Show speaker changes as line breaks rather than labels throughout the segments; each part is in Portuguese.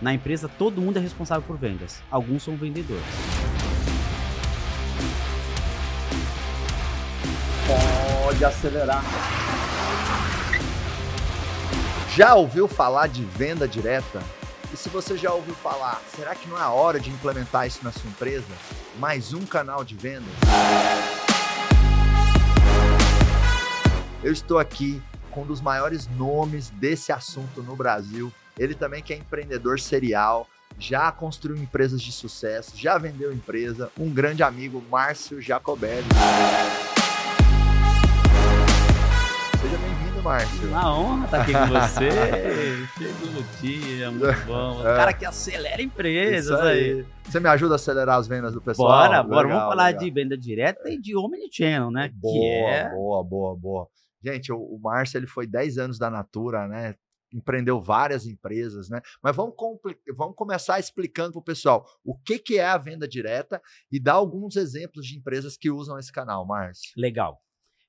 Na empresa, todo mundo é responsável por vendas. Alguns são vendedores.
Pode acelerar. Já ouviu falar de venda direta? E se você já ouviu falar, será que não é a hora de implementar isso na sua empresa? Mais um canal de vendas? Eu estou aqui com um dos maiores nomes desse assunto no Brasil. Ele também que é empreendedor serial, já construiu empresas de sucesso, já vendeu empresa. Um grande amigo, Márcio Jacobelli. Seja bem-vindo, Márcio.
Uma honra estar aqui com você. Chegou o dia, muito bom. O
É.
cara que acelera empresas
Isso
aí.
Você me ajuda a acelerar as vendas do pessoal?
Bora, bora.
Legal,
Vamos falar
legal.
de venda direta e de omnichannel, né?
Boa,
é
boa, boa, boa. Gente, o, o Márcio ele foi 10 anos da Natura, né? Empreendeu várias empresas, né? Mas vamos, vamos começar explicando para o pessoal o que, que é a venda direta e dar alguns exemplos de empresas que usam esse canal, Márcio.
legal.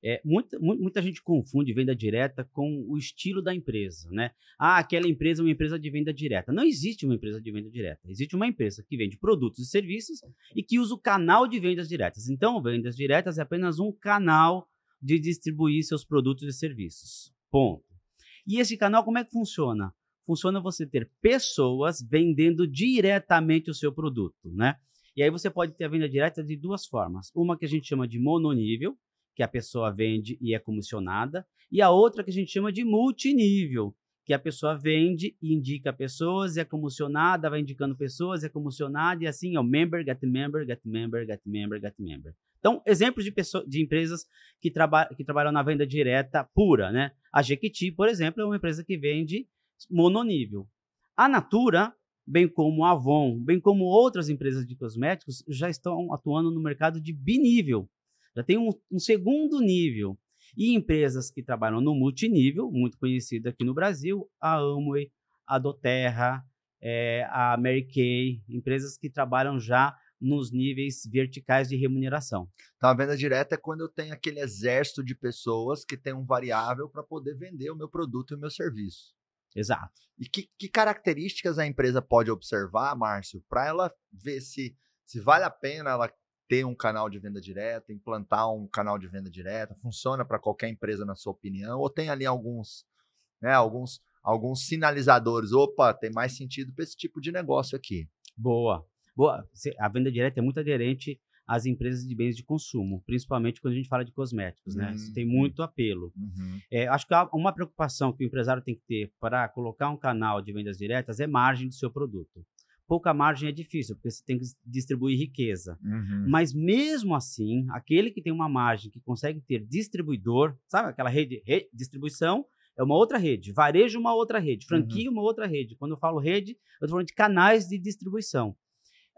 É, muita, mu- muita gente confunde venda direta com o estilo da empresa, né? Ah, aquela empresa é uma empresa de venda direta. Não existe uma empresa de venda direta. Existe uma empresa que vende produtos e serviços e que usa o canal de vendas diretas. Então, vendas diretas é apenas um canal de distribuir seus produtos e serviços. Ponto. E esse canal, como é que funciona? Funciona você ter pessoas vendendo diretamente o seu produto, né? E aí você pode ter a venda direta de duas formas. Uma que a gente chama de mononível, que a pessoa vende e é comissionada, e a outra que a gente chama de multinível, que a pessoa vende e indica pessoas, é comissionada, vai indicando pessoas, é comissionada, e assim o member, get member, get member, get member, get member. Então, exemplos de, pessoa, de empresas que, traba, que trabalham na venda direta pura, né? A Jequiti, por exemplo, é uma empresa que vende mononível. A Natura, bem como a Avon, bem como outras empresas de cosméticos, já estão atuando no mercado de binível. Já tem um, um segundo nível. E empresas que trabalham no multinível, muito conhecida aqui no Brasil, a Amway, a Doterra, eh, a Mary Kay, empresas que trabalham já nos níveis verticais de remuneração.
Então, a venda direta é quando eu tenho aquele exército de pessoas que tem um variável para poder vender o meu produto e o meu serviço.
Exato.
E que, que características a empresa pode observar, Márcio, para ela ver se, se vale a pena ela ter um canal de venda direta, implantar um canal de venda direta? Funciona para qualquer empresa, na sua opinião? Ou tem ali alguns, né, alguns, alguns sinalizadores? Opa, tem mais sentido para esse tipo de negócio aqui.
Boa. Boa. A venda direta é muito aderente às empresas de bens de consumo, principalmente quando a gente fala de cosméticos, né? Isso tem muito apelo. É, acho que uma preocupação que o empresário tem que ter para colocar um canal de vendas diretas é margem do seu produto. Pouca margem é difícil, porque você tem que distribuir riqueza.
Uhum.
Mas mesmo assim, aquele que tem uma margem que consegue ter distribuidor, sabe aquela rede, re- distribuição é uma outra rede, varejo uma outra rede, franquia uma outra rede. Quando eu falo rede, eu estou falando de canais de distribuição.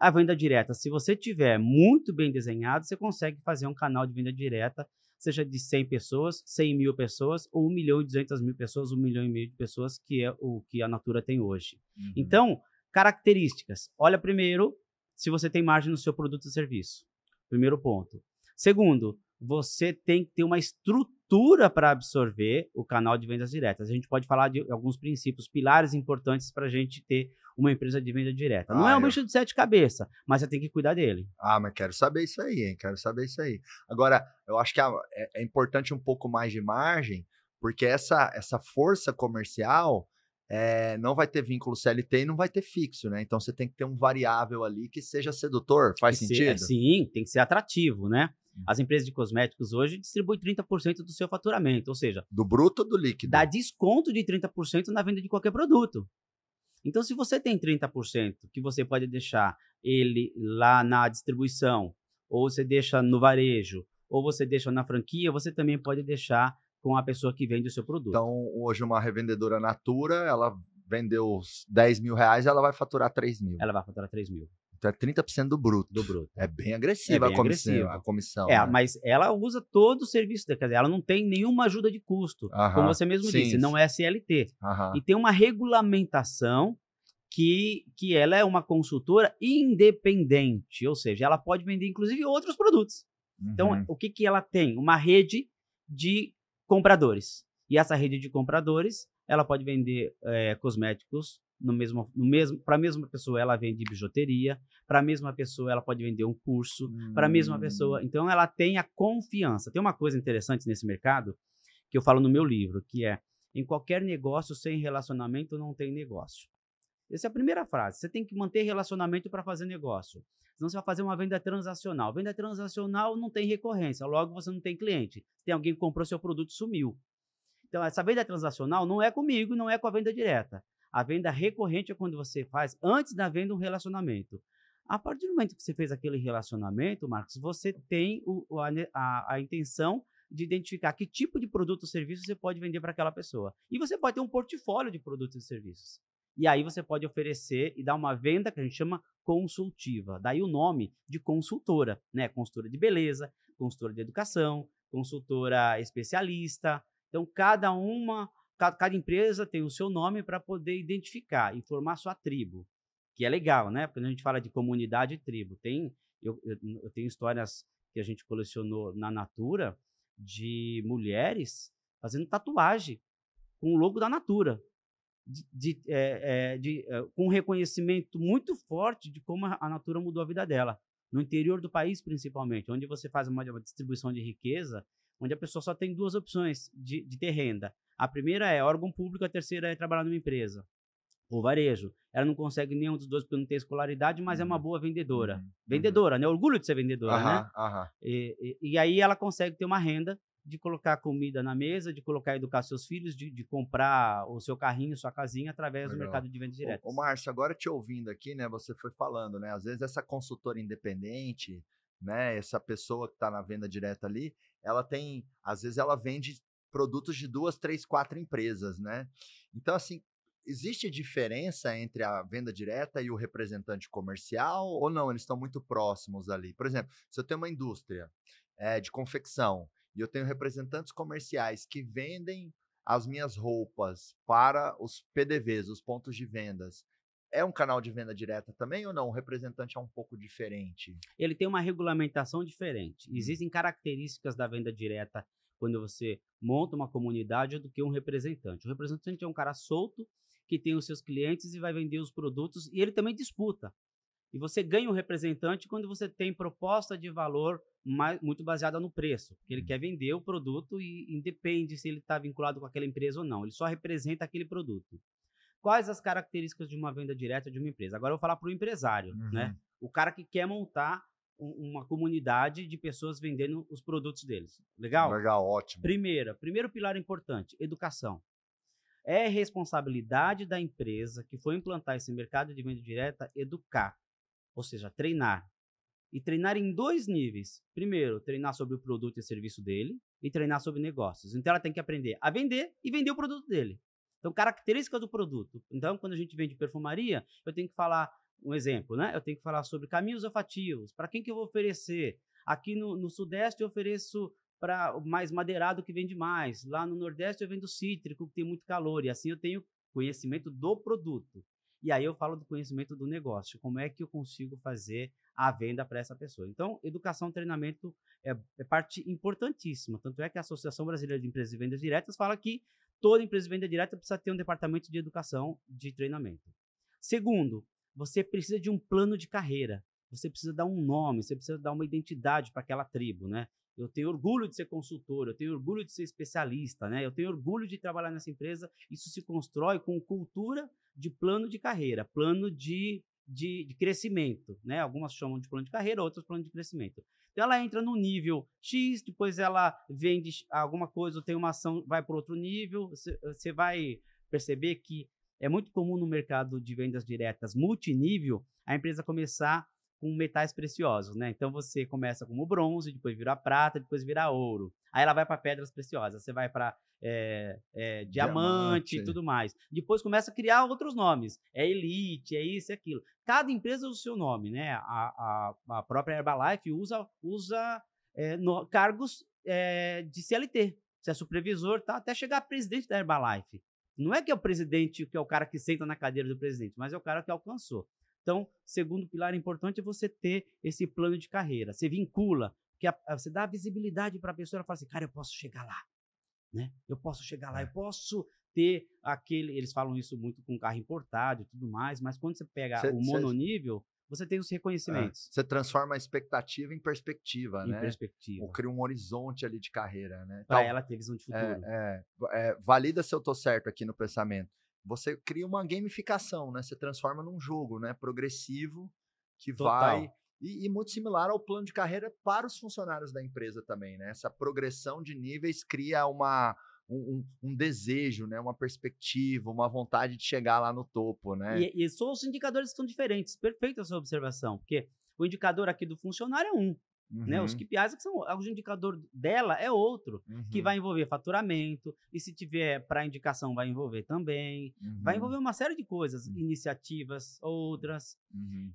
A venda direta, se você tiver muito bem desenhado, você consegue fazer um canal de venda direta, seja de 100 pessoas, 100 mil pessoas, ou 1 milhão e 200 mil pessoas, 1 milhão e meio de pessoas, que é o que a Natura tem hoje.
Uhum.
Então, características. Olha primeiro se você tem margem no seu produto ou serviço. Primeiro ponto. Segundo, você tem que ter uma estrutura para absorver o canal de vendas diretas. A gente pode falar de alguns princípios, pilares importantes para a gente ter uma empresa de venda direta. Não
Ah,
é um
eu-
bicho de sete cabeças, mas você tem que cuidar dele.
Ah, mas quero saber isso aí, hein? Quero saber isso aí. Agora, eu acho que é, é importante um pouco mais de margem, porque essa, essa força comercial é, não vai ter vínculo CLT e não vai ter fixo, né? Então você tem que ter um variável ali que seja sedutor. Faz
que
sentido?
ser- sim, tem que ser atrativo, né?
Hum.
As empresas de cosméticos hoje distribuem 30% do seu faturamento, ou seja,
Do bruto ou do líquido?
dá desconto de 30% na venda de qualquer produto. Então, se você tem 30% que você pode deixar ele lá na distribuição, ou você deixa no varejo, ou você deixa na franquia, você também pode deixar com a pessoa que vende o seu produto.
Então, hoje, uma revendedora Natura, ela vendeu os 10 mil reais, ela vai faturar 3 mil.
Ela vai faturar 3 mil
Então é 30% do bruto.
do bruto.
É bem agressiva
É bem
a comissão.
agressiva.
A comissão
É,
né?
mas ela usa todo o serviço, quer dizer, ela não tem nenhuma ajuda de custo.
Aham,
Como você mesmo
sim,
disse, não é CLT.
Aham.
E tem uma regulamentação que, que ela é uma consultora independente, ou seja, ela pode vender inclusive outros produtos. Então,
Uhum.
o que, que ela tem? Uma rede de compradores. E essa rede de compradores, ela pode vender eh, cosméticos no mesmo, no mesmo, para a mesma pessoa ela vende bijuteria, para a mesma pessoa ela pode vender um curso, hum. para a mesma pessoa. Hum. Então ela tem a confiança. Tem uma coisa interessante nesse mercado que eu falo no meu livro, que é em qualquer negócio sem relacionamento não tem negócio. Essa é a primeira frase. Você tem que manter relacionamento para fazer negócio. Senão você vai fazer uma venda transacional. Venda transacional não tem recorrência, logo você não tem cliente. Tem alguém que comprou seu produto e sumiu. Então, essa venda transacional não é comigo, não é com a venda direta. A venda recorrente é quando você faz, antes da venda, um relacionamento. A partir do momento que você fez aquele relacionamento, Marcos, você tem o, a, a, a intenção de identificar que tipo de produto ou serviço você pode vender para aquela pessoa. E você pode ter um portfólio de produtos e serviços. E aí você pode oferecer e dar uma venda que a gente chama consultiva. Daí o nome de consultora, né? Consultora de beleza, consultora de educação, consultora especialista. Então, cada uma cada empresa tem o seu nome para poder identificar e formar sua tribo, que é legal, né? Quando a gente fala de comunidade e tribo, tem eu, eu, eu tenho histórias que a gente colecionou na Natura de mulheres fazendo tatuagem com o logo da Natura, de, de, é, de é, com um reconhecimento muito forte de como a Natura mudou a vida dela. No interior do país, principalmente, onde você faz uma, uma distribuição de riqueza, onde a pessoa só tem duas opções de, de ter renda. A primeira é órgão público, a terceira é trabalhar numa empresa ou varejo. Ela não consegue nenhum dos dois porque não tem escolaridade, mas uhum. é uma uhum. boa vendedora. Uhum. Vendedora, né? Orgulho de ser vendedora, uhum. né? E, e, e, aí ela consegue ter uma renda de colocar comida na mesa, de colocar educar seus filhos, de, de comprar o seu carrinho, sua casinha através Legal. do mercado de vendas diretas.
Ô, Márcio, agora te ouvindo aqui, né? Você foi falando, né? Às vezes essa consultora independente, né? Essa pessoa que está na venda direta ali, ela tem, às vezes ela vende produtos de duas, três, quatro empresas, né? Então, assim, existe diferença entre a venda direta e o representante comercial ou não? Eles estão muito próximos ali. Por exemplo, se eu tenho uma indústria é, de confecção e eu tenho representantes comerciais que vendem as minhas roupas para os PDVs, os pontos de vendas, é um canal de venda direta também ou não? O representante é um pouco diferente?
Ele tem uma regulamentação diferente. Hum. Existem características da venda direta quando você monta uma comunidade do que um representante. O representante é um cara solto que tem os seus clientes e vai vender os produtos e ele também disputa. E você ganha um representante quando você tem proposta de valor mais, muito baseada no preço, porque ele quer vender o produto e independe se ele está vinculado com aquela empresa ou não, ele só representa aquele produto. Quais as características de uma venda direta de uma empresa? Agora eu vou falar para o empresário, né? uhum. né? O cara que quer montar uma comunidade de pessoas vendendo os produtos deles. Legal?
Legal, ótimo.
Primeira, primeiro pilar importante, educação. É responsabilidade da empresa que foi implantar esse mercado de venda direta educar, ou seja, treinar. E treinar em dois níveis. Primeiro, treinar sobre o produto e serviço dele e treinar sobre negócios. Então ela tem que aprender a vender e vender o produto dele. Então, características do produto. Então, quando a gente vende perfumaria, eu tenho que falar um exemplo, né? Eu tenho que falar sobre caminhos olfativos. Para quem que eu vou oferecer? Aqui no, no Sudeste eu ofereço para mais madeirado que vende mais. Lá no Nordeste eu vendo cítrico que tem muito calor. E assim eu tenho conhecimento do produto. E aí eu falo do conhecimento do negócio. Como é que eu consigo fazer a venda para essa pessoa? Então, educação e treinamento é, é, parte importantíssima. Tanto é que a Associação Brasileira de Empresas de Vendas Diretas fala que toda empresa de venda direta precisa ter um departamento de educação de treinamento. Segundo, você precisa de um plano de carreira. Você precisa dar um nome, você precisa dar uma identidade para aquela tribo, né? Eu tenho orgulho de ser consultor, eu tenho orgulho de ser especialista, né? Eu tenho orgulho de trabalhar nessa empresa. Isso se constrói com cultura de plano de carreira, plano de, de, de crescimento, né? Algumas chamam de plano de carreira, outras plano de crescimento. Então ela entra no nível X, depois ela vende alguma coisa, tem uma ação, vai para outro nível. Você vai perceber que é muito comum no mercado de vendas diretas multinível a empresa começar com metais preciosos, né? Então você começa como bronze, depois vira prata, depois vira ouro. Aí ela vai para pedras preciosas, você vai para é, é, diamante, diamante e tudo mais. Depois começa a criar outros nomes. É elite, é isso e aquilo. Cada empresa usa o seu nome, né? A, a, a própria Herbalife usa, usa é, no, cargos é, de CLT. Você é supervisor, tá? Até chegar a presidente da Herbalife. Não é que é o presidente, que é o cara que senta na cadeira do presidente, mas é o cara que alcançou. Então, segundo pilar importante é você ter esse plano de carreira. Você vincula, que você dá visibilidade para a pessoa, ela fala assim, cara, eu posso chegar lá, né? Eu posso chegar lá, eu é. posso ter aquele. Eles falam isso muito com carro importado e tudo mais, mas quando você pega
Cê-
o mononível, você tem os
É,
reconhecimentos
Você transforma a expectativa em perspectiva,
em
né?
perspectiva.
Ou cria um horizonte ali de carreira, né?
Para ela ter visão de futuro.
É, é, é, valida se eu tô certo aqui no pensamento. Você cria uma gamificação, né? Você transforma num jogo, né? Progressivo que
Total.
vai e, e muito similar ao plano de carreira para os funcionários da empresa também, né? Essa progressão de níveis cria uma um, um- desejo, né? Uma perspectiva, uma vontade de chegar lá no topo, né?
E, e são os indicadores que são diferentes. Perfeita a sua observação, porque o indicador aqui do funcionário é um, né? Os
Uhum,
KPIs que são o indicador dela é outro, que
uhum,
vai envolver faturamento e se tiver para indicação vai envolver também, vai
uhum,
envolver uma série de coisas,
Uhum.
iniciativas, outras.
uhum.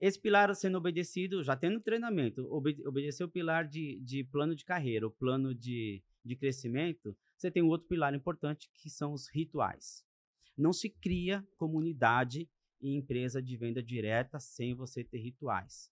Esse pilar sendo obedecido, já tendo treinamento, obe obedecer o pilar de, de plano de carreira, o plano de, de crescimento, você tem um outro pilar importante que são os rituais. Não se cria comunidade e empresa de venda direta sem você ter rituais.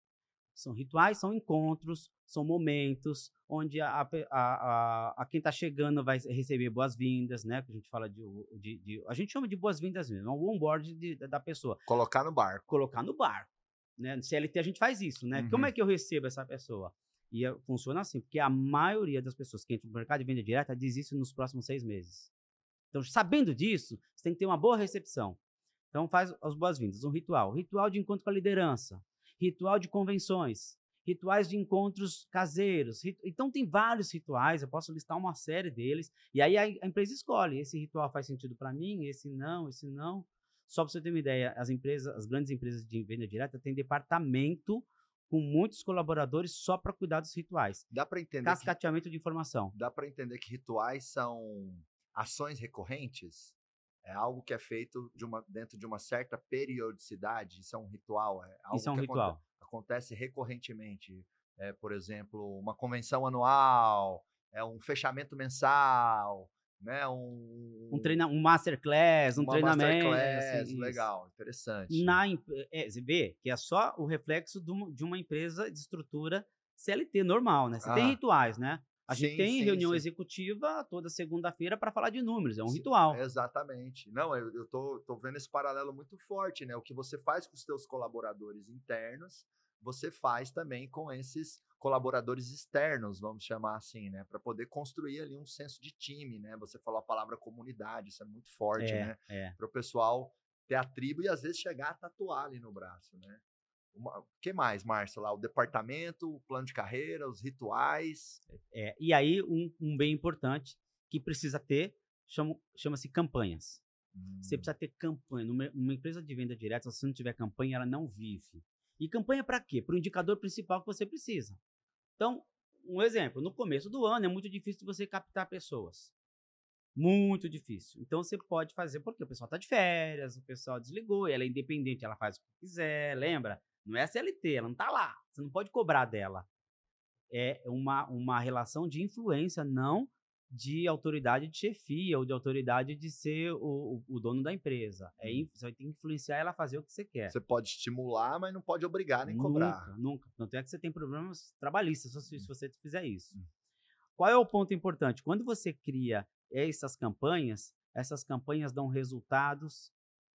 São rituais, são encontros, são momentos onde a, a, a, a- quem está chegando vai receber boas-vindas, né? Que a gente fala de, de- de- a gente chama de boas-vindas mesmo, é o onboard de- da pessoa
Colocar no barco.
colocar no barco. Né? No CLT a gente faz isso, né?
Uhum.
Como é que eu recebo essa pessoa? E eh, funciona assim, porque a maioria das pessoas que entram no mercado de venda direta desiste nos próximos seis meses. Então, sabendo disso, você tem que ter uma boa recepção. Então, faz as boas-vindas. Um ritual. Ritual de encontro com a liderança. Ritual de convenções. Rituais de encontros caseiros. Então, tem vários rituais, eu posso listar uma série deles. E aí a empresa escolhe. Esse ritual faz sentido para mim, esse não, esse não. Só para você ter uma ideia, as empresas, as grandes empresas de venda direta têm departamento com muitos colaboradores só para cuidar dos rituais.
Dá para entender que
Cascateamento de informação.
dá para entender que rituais são ações recorrentes? É algo que é feito de uma, dentro de uma certa periodicidade? Isso é um ritual? É algo
Isso é um
que aconte-
ritual.
acontece recorrentemente? É, por exemplo, uma convenção anual, é um fechamento mensal, né? Um,
Um, treina, um masterclass, um treinamento.
masterclass,
assim,
legal, interessante.
Na, é, você vê que é só o reflexo de uma, empresa de estrutura CLT normal, né? Você tem
Ah.
rituais, né? A gente
Sim,
tem
sim,
reunião
sim.
executiva toda segunda-feira para falar de números, é um ritual.
Exatamente. Não, eu, eu tô, tô vendo esse paralelo muito forte, né? O que você faz com os seus colaboradores internos, você faz também com esses colaboradores externos, vamos chamar assim, né? Para poder construir ali um senso de time, né? Você falou a palavra comunidade, isso é muito forte,
É,
né?
é.
Para o pessoal ter a tribo e às vezes chegar a tatuar ali no braço, né? O que mais, Márcio? Lá, o departamento, o plano de carreira, os rituais.
É, e aí, um, um bem importante que precisa ter chama- chama-se campanhas. Você
Hum,
precisa ter campanha. Numa, numa empresa de venda direta, se você não tiver campanha, ela não vive. E campanha para quê? Para o indicador principal que você precisa. Então, um exemplo: no começo do ano é muito difícil você captar pessoas. Muito difícil. Então você pode fazer, porque o pessoal está de férias, o pessoal desligou, ela é independente, ela faz o que quiser, lembra? Não é CLT, ela não está lá. Você não pode cobrar dela. É uma, uma relação de influência, não de autoridade de chefia ou de autoridade de ser o, o, o dono da empresa. É,
Uhum.
você ter que influenciar ela a fazer o que você quer.
Você pode estimular, mas não pode obrigar nem cobrar.
Nunca, nunca. Tanto é que você tem problemas trabalhistas se, se você fizer isso.
Hum.
Qual é o ponto importante? Quando você cria essas campanhas, essas campanhas dão resultados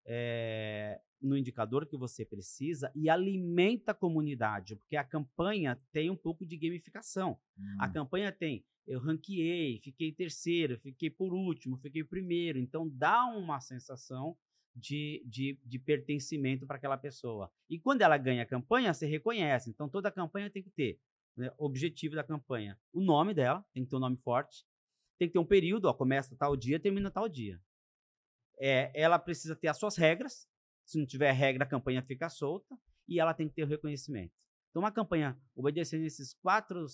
eh, no indicador que você precisa e alimenta a comunidade, porque a campanha tem um pouco de gamificação. A
Hum.
campanha tem, eu ranqueei, fiquei terceiro, fiquei por último, fiquei primeiro. Então dá uma sensação de, de, de pertencimento para aquela pessoa. E quando ela ganha a campanha, você reconhece. Então toda campanha tem que ter né, objetivo da campanha. O nome dela, tem que ter um nome forte. Tem que ter um período, ó, começa tal dia, termina tal dia. É, ela precisa ter as suas regras. Se não tiver regra, a campanha fica solta. E ela tem que ter o reconhecimento. Então, uma campanha obedecendo esses quatro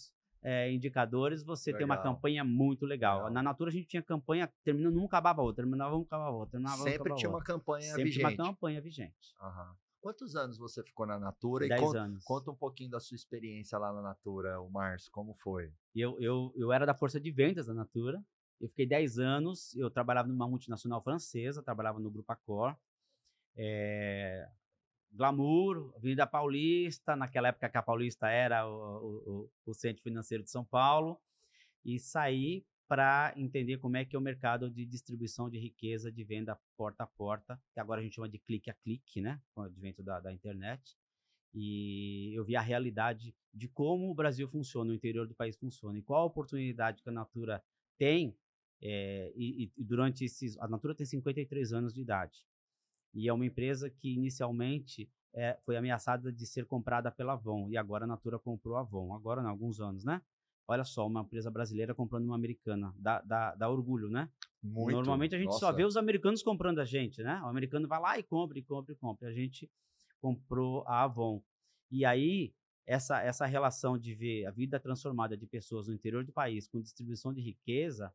é, indicadores, você tem uma
Legal.
campanha muito legal.
Legal.
Na Natura, a gente tinha campanha terminando um, acabava outra, terminava um, acabava outra, terminava
Sempre tinha uma
outra.
campanha
Sempre
vigente.
tinha uma campanha vigente.
Aham. Quantos anos você ficou na Natura?
Dez
e conta,
anos.
conta um pouquinho da sua experiência lá na Natura, o Márcio, como foi?
Eu, eu, eu era da força de vendas da Natura. Eu fiquei 10 anos, eu trabalhava numa multinacional francesa, trabalhava no Grupo Accor. É, Glamour, Avenida Paulista, naquela época que a Paulista era o, o, o- centro financeiro de São Paulo. E saí para entender como é que é o mercado de distribuição de riqueza de venda porta a porta, que agora a gente chama de clique a clique, né, com o advento da, da internet. E eu vi a realidade de como o Brasil funciona, o interior do país funciona, e qual a oportunidade que a Natura tem. É, e, e durante esses. A Natura tem 53 anos de idade. E é uma empresa que inicialmente é, foi ameaçada de ser comprada pela Avon. E agora a Natura comprou a Avon. Agora, não, alguns anos, né? Olha só, uma empresa brasileira comprando uma americana. Dá, dá, dá orgulho, né? Muito. Normalmente a gente Nossa. só vê os americanos comprando a gente, né? O americano vai lá e compra, e compra, e compra. A gente comprou a Avon. E aí, essa, essa relação de ver a vida transformada de pessoas no interior do país com distribuição de riqueza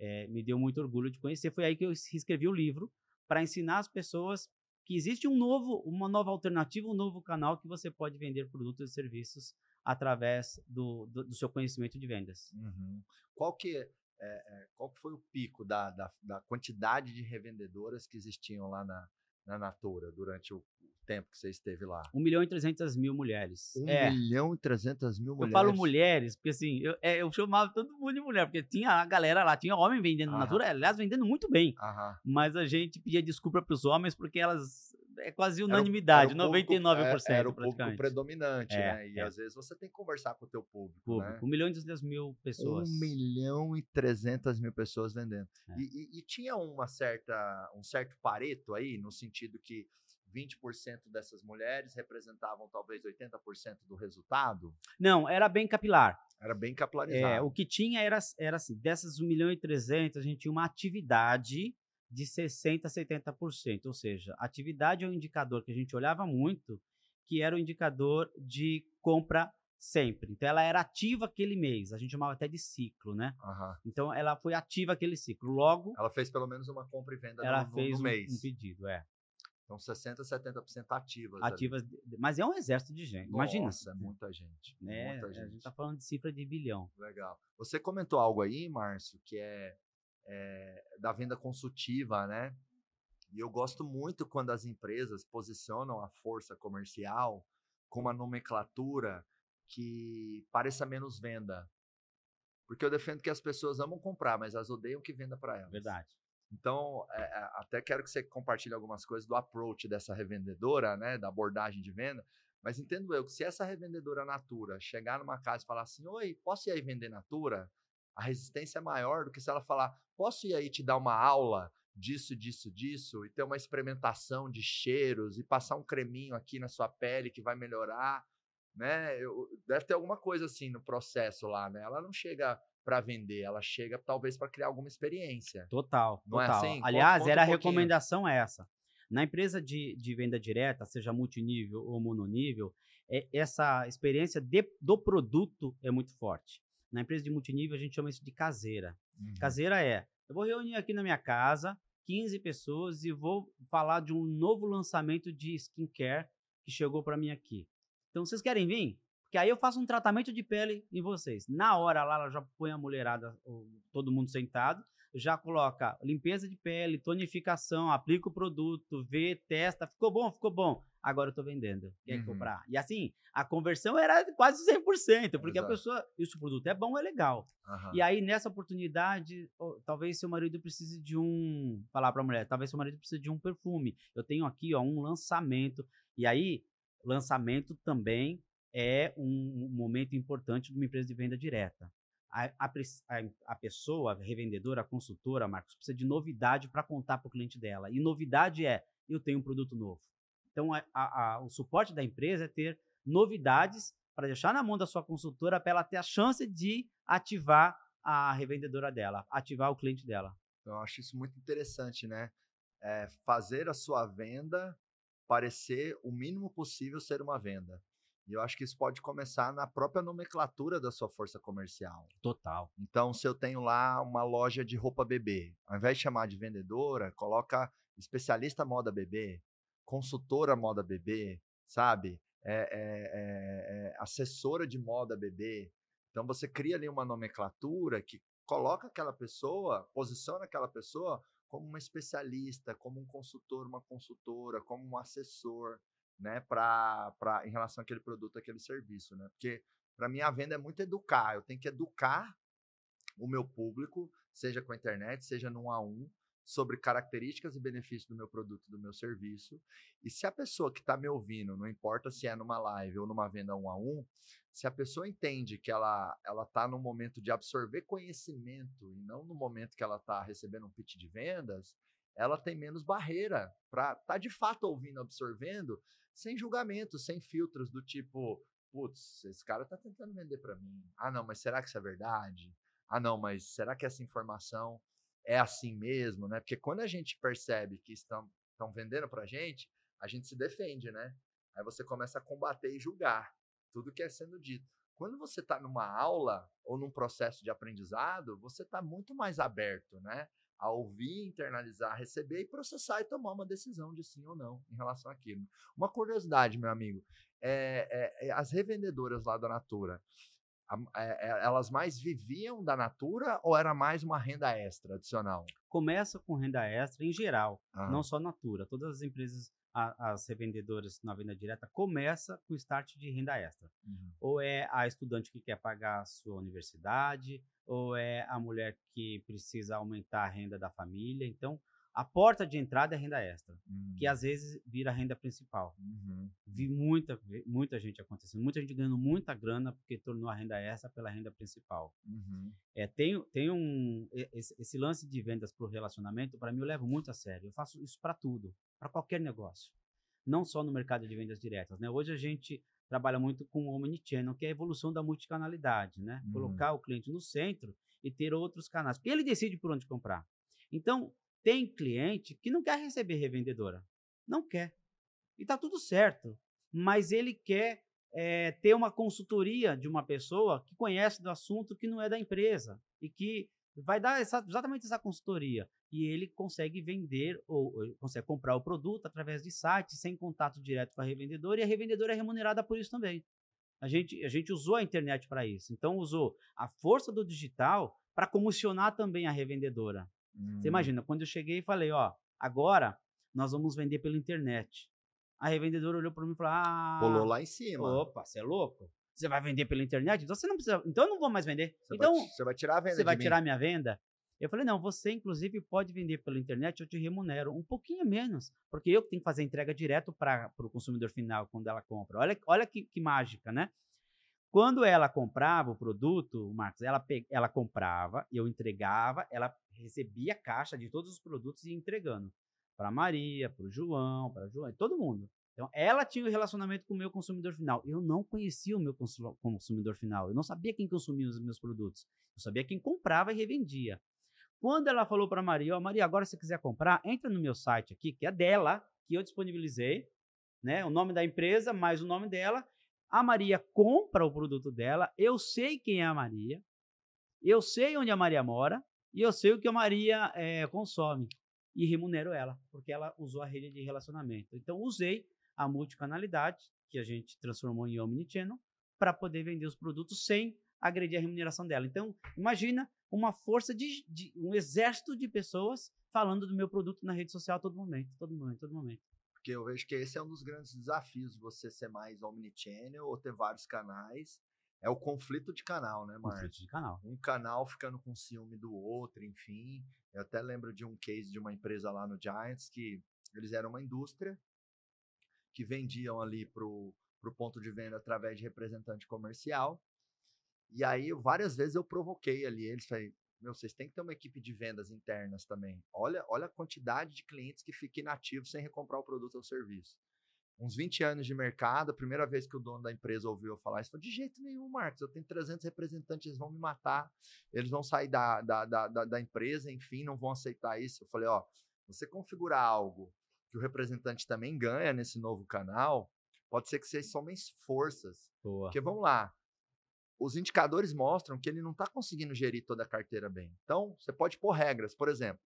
é, me deu muito orgulho de conhecer. Foi aí que eu escrevi o livro para ensinar as pessoas que existe um novo, uma nova alternativa, um novo canal que você pode vender produtos e serviços através do, do, do seu conhecimento de vendas.
Uhum. Qual que é, qual foi o pico da, da, da, quantidade de revendedoras que existiam lá na, na Natura durante o, tempo que você esteve lá?
1 milhão e 300 mil mulheres.
1 é. milhão e 300 mil mulheres.
Eu falo mulheres, porque assim, eu, é, eu chamava todo mundo de mulher, porque tinha a galera lá, tinha homem vendendo Aham. Natura, aliás, vendendo muito bem. Aham. Mas a gente pedia desculpa para os homens porque elas é quase unanimidade, era o, era o 99%. Público,
era o público predominante, é, né? E é. às vezes você tem que conversar com o teu público. público
né? 1 milhão e 200 mil pessoas.
1 milhão e 300 mil pessoas vendendo. É. E, e, e, tinha uma certa, um certo pareto aí, no sentido que 20% dessas mulheres representavam talvez 80% do resultado?
Não, era bem capilar.
Era bem capilarizado.
É, o que tinha era, era assim, dessas 1 milhão e 300, a gente tinha uma atividade de 60% a 70%. Ou seja, atividade é um indicador que a gente olhava muito, que era o indicador de compra sempre. Então ela era ativa aquele mês, a gente chamava até de ciclo, né? Uhum. Então ela foi ativa aquele ciclo. Logo.
Ela fez pelo menos uma compra e venda
ela
no,
fez
no mês.
Um, pedido, é.
Então 60%, 70% ativas.
Ativas, ali. mas é um exército de gente. Nossa, Imagina.
é muita gente.
Né?
Muita
gente. A gente tá falando de cifra de bilhão.
Legal. Você comentou algo aí, Márcio, que é é, da venda consultiva, né? E eu gosto muito quando as empresas posicionam a força comercial com uma nomenclatura que pareça menos venda. Porque eu defendo que as pessoas amam comprar, mas elas odeiam que venda para elas.
Verdade.
Então, é, até quero que você compartilhe algumas coisas do approach dessa revendedora, né, da abordagem de venda. Mas entendo eu que se essa revendedora Natura chegar numa casa e falar assim: Oi, posso ir aí vender Natura? A resistência é maior do que se ela falar: posso ir aí te dar uma aula disso, disso, disso, e ter uma experimentação de cheiros e passar um creminho aqui na sua pele que vai melhorar, né? Eu, deve ter alguma coisa assim no processo lá, né? Ela não chega para vender, ela chega talvez para criar alguma experiência.
Total, não é total. É assim? Aliás, conta, conta era um a recomendação essa. Na empresa de, de venda direta, seja multinível ou mononível, é, essa experiência de, do produto é muito forte. Na empresa de multinível, a gente chama isso de caseira. Uhum. Caseira é, eu vou reunir aqui na minha casa 15 pessoas e vou falar de um novo lançamento de skincare que chegou para mim aqui. Então, vocês querem vir? Porque aí eu faço um tratamento de pele em vocês. Na hora lá, ela já põe a mulherada, todo mundo sentado, já coloca limpeza de pele, tonificação, aplica o produto, vê, testa, ficou bom, ficou bom. Agora eu tô vendendo, quer uhum. comprar? E assim, a conversão era quase 100%, porque Exato. a pessoa, e se o produto é bom, é legal. Uhum. E aí nessa oportunidade, talvez seu marido precise de um, falar para a mulher, talvez seu marido precise de um perfume. Eu tenho aqui, ó, um lançamento. E aí, lançamento também é um momento importante de uma empresa de venda direta a, a, a, pessoa, a revendedora, a consultora, Marcos, precisa de novidade para contar para o cliente dela. E novidade é, eu tenho um produto novo. Então, a, o suporte da empresa é ter novidades para deixar na mão da sua consultora para ela ter a chance de ativar a revendedora dela, ativar o cliente dela.
Eu acho isso muito interessante, né? É fazer a sua venda parecer o mínimo possível ser uma venda. E eu acho que isso pode começar na própria nomenclatura da sua força comercial.
Total.
Então, se eu tenho lá uma loja de roupa bebê, ao invés de chamar de vendedora, coloca especialista moda bebê, consultora moda bebê, sabe? É, é, é, é assessora de moda bebê. Então, você cria ali uma nomenclatura que coloca aquela pessoa, posiciona aquela pessoa como uma especialista, como um consultor, uma consultora, como um assessor né, pra, pra, em relação àquele produto, aquele serviço, né? Porque para mim a venda é muito educar, eu tenho que educar o meu público, seja com a internet, seja no um a um, sobre características e benefícios do meu produto, do meu serviço. E se a pessoa que está me ouvindo, não importa se é numa live ou numa venda um a um, se a pessoa entende que ela ela está no momento de absorver conhecimento e não no momento que ela está recebendo um pitch de vendas, ela tem menos barreira para estar tá de fato ouvindo, absorvendo, sem julgamento, sem filtros do tipo, putz, esse cara está tentando vender para mim. Ah, não, mas será que isso é verdade? Ah, não, mas será que essa informação é assim mesmo, né? Porque quando a gente percebe que estão, estão vendendo para a gente, a gente se defende, né? Aí você começa a combater e julgar tudo que é sendo dito. Quando você está numa aula ou num processo de aprendizado, você está muito mais aberto, né? A ouvir, internalizar, receber e processar e tomar uma decisão de sim ou não em relação àquilo. Uma curiosidade, meu amigo, é, é, é as revendedoras lá da Natura, é, é, elas mais viviam da Natura ou era mais uma renda extra adicional?
Começa com renda extra em geral, ah. não só Natura. Todas as empresas, a, as revendedoras na venda direta, começa com start de renda extra. Uhum. Ou é a estudante que quer pagar a sua universidade, ou é a mulher que precisa aumentar a renda da família. Então, a porta de entrada é renda extra, uhum. que às vezes vira renda principal. Uhum. Vi muita, muita gente acontecendo, muita gente ganhando muita grana porque tornou a renda extra pela renda principal. Uhum. É, tem, tem um esse, esse lance de vendas para o relacionamento, para mim eu levo muito a sério. Eu faço isso para tudo, para qualquer negócio, não só no mercado de vendas diretas. Né? Hoje a gente trabalha muito com o omnichannel, que é a evolução da multicanalidade, né? Uhum. Colocar o cliente no centro e ter outros canais, porque ele decide por onde comprar. Então, tem cliente que não quer receber revendedora. Não quer. E tá tudo certo. Mas ele quer é, ter uma consultoria de uma pessoa que conhece do assunto que não é da empresa e que vai dar essa, exatamente essa consultoria. E ele consegue vender ou, ou, consegue comprar o produto através de site, sem contato direto com a revendedora, e a revendedora é remunerada por isso também. A gente, a gente usou a internet para isso. Então, usou a força do digital para comissionar também a revendedora. Hum. Você imagina, quando eu cheguei e falei, ó, agora nós vamos vender pela internet. A revendedora olhou para mim e falou: Ah.
Pulou lá em cima.
Opa, você é louco? Você vai vender pela internet? Então você não precisa. Então eu não vou mais vender.
Você
então
vai, você vai tirar a venda.
Você vai mim. tirar a minha venda? Eu falei, não, você inclusive pode vender pela internet, eu te remunero um pouquinho menos, porque eu tenho que fazer entrega direto para o consumidor final quando ela compra. Olha, olha que, que mágica, né? Quando ela comprava o produto, Marcos, ela, ela comprava, eu entregava, ela recebia a caixa de todos os produtos e ia entregando para Maria, para o João, para João, todo mundo. Então, ela tinha um relacionamento com o meu consumidor final. Eu não conhecia o meu consumidor final. Eu não sabia quem consumia os meus produtos. Eu sabia quem comprava e revendia. Quando ela falou para Maria, ó, oh, Maria, agora se quiser comprar, entra no meu site aqui, que é dela, que eu disponibilizei, né? O nome da empresa mais o nome dela, a Maria compra o produto dela, eu sei quem é a Maria, eu sei onde a Maria mora e eu sei o que a Maria é, consome e remunero ela, porque ela usou a rede de relacionamento. Então, usei a multicanalidade, que a gente transformou em Omnichannel, para poder vender os produtos sem agredir a remuneração dela. Então, imagina uma força de, de, um exército de pessoas falando do meu produto na rede social a todo momento, todo momento, todo momento.
Porque eu vejo que esse é um dos grandes desafios, você ser mais omnichannel ou ter vários canais. É o conflito de canal, né, Marcos?
Conflito de canal.
Um canal ficando com ciúme do outro, enfim. Eu até lembro de um case de uma empresa lá no Giants que eles eram uma indústria que vendiam ali pro, pro ponto de venda através de representante comercial. E aí, várias vezes eu provoquei ali eles, falei, meu, vocês têm que ter uma equipe de vendas internas também. Olha, olha a quantidade de clientes que fica inativo sem recomprar o produto ou serviço. Uns 20 anos de mercado, a primeira vez que o dono da empresa ouviu eu falar isso, falou, de jeito nenhum, Marcos, eu tenho 300 representantes, eles vão me matar, eles vão sair da, da, da, da, da empresa, enfim, não vão aceitar isso. Eu falei, ó, você configurar algo que o representante também ganha nesse novo canal, pode ser que vocês somem forças. Boa. Porque vamos lá, os indicadores mostram que ele não está conseguindo gerir toda a carteira bem. Então, você pode pôr regras. Por exemplo,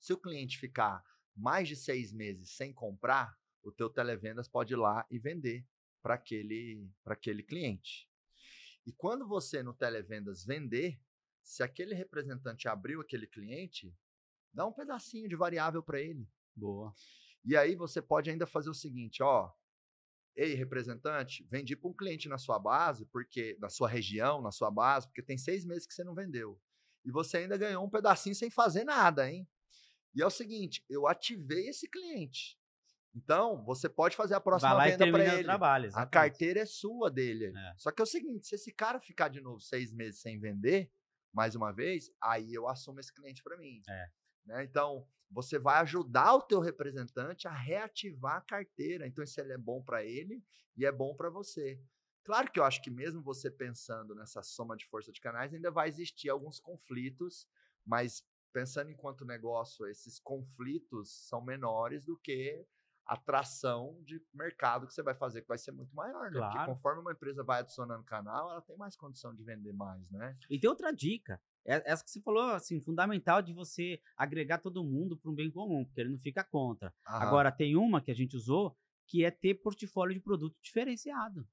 se o cliente ficar mais de seis meses sem comprar, o teu televendas pode ir lá e vender para aquele, aquele cliente. E quando você no televendas vender, se aquele representante abriu aquele cliente, dá um pedacinho de variável para ele.
Boa.
E aí você pode ainda fazer o seguinte, ó, Ei, representante, vendi para um cliente na sua base, porque na sua região, na sua base, porque tem seis meses que você não vendeu. E você ainda ganhou um pedacinho sem fazer nada, hein? E é o seguinte, eu ativei esse cliente. Então, você pode fazer a próxima
Vai lá
venda para ele.
trabalho.
A carteira é sua dele.
É.
Só que é o seguinte, se esse cara ficar de novo seis meses sem vender, mais uma vez, aí eu assumo esse cliente para mim.
É.
Né? Então, você vai ajudar o teu representante a reativar a carteira. Então, isso é bom para ele e é bom para você. Claro que eu acho que mesmo você pensando nessa soma de força de canais, ainda vai existir alguns conflitos, mas pensando enquanto negócio, esses conflitos são menores do que a tração de mercado que você vai fazer, que vai ser muito maior, né? Porque
Claro.
conforme uma empresa vai adicionando canal, ela tem mais condição de vender mais, né?
E tem outra dica. É- Essa que você falou, assim, fundamental de você agregar todo mundo para um bem comum, porque ele não fica contra.
Aham.
Agora, tem uma que a gente usou, que é ter portfólio de produto diferenciado.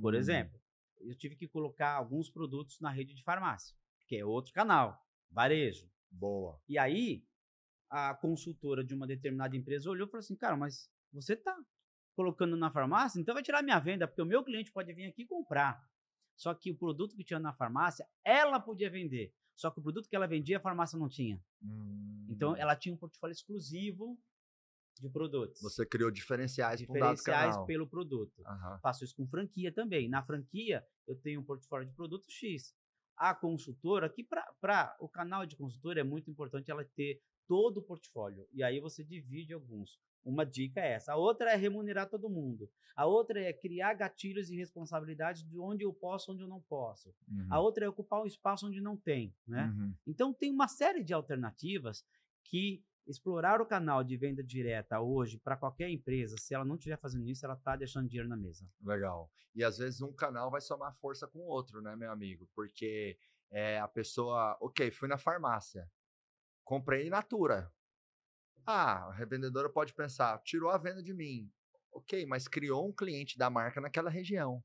Por
Hum,
exemplo, eu tive que colocar alguns produtos na rede de farmácia, que é outro canal, varejo.
Boa.
E aí, a consultora de uma determinada empresa olhou e falou assim: cara, mas você está colocando na farmácia, então vai tirar minha venda, porque o meu cliente pode vir aqui comprar. Só que o produto que tinha na farmácia, ela podia vender. Só que o produto que ela vendia, a farmácia não tinha. Então,
Hum.
ela tinha um portfólio exclusivo de produtos.
Você criou diferenciais,
diferenciais pelo produto.
Aham.
Faço isso com franquia também. Na franquia, eu tenho um portfólio de produto X. A consultora, que para o canal de consultora é muito importante ela ter todo o portfólio. E aí você divide alguns. Uma dica é essa. A outra é remunerar todo mundo. A outra é criar gatilhos e responsabilidades de onde eu posso, onde eu não posso. A
Uhum.
outra é ocupar um espaço onde não tem, né?
Uhum.
Então tem uma série de alternativas que explorar o canal de venda direta hoje para qualquer empresa, se ela não estiver fazendo isso, ela está deixando dinheiro na mesa.
Legal. E às vezes um canal vai somar força com o outro, né, meu amigo? Porque é, a pessoa, ok, fui na farmácia, comprei Natura. Ah, a revendedora pode pensar, tirou a venda de mim. Ok, mas criou um cliente da marca naquela região.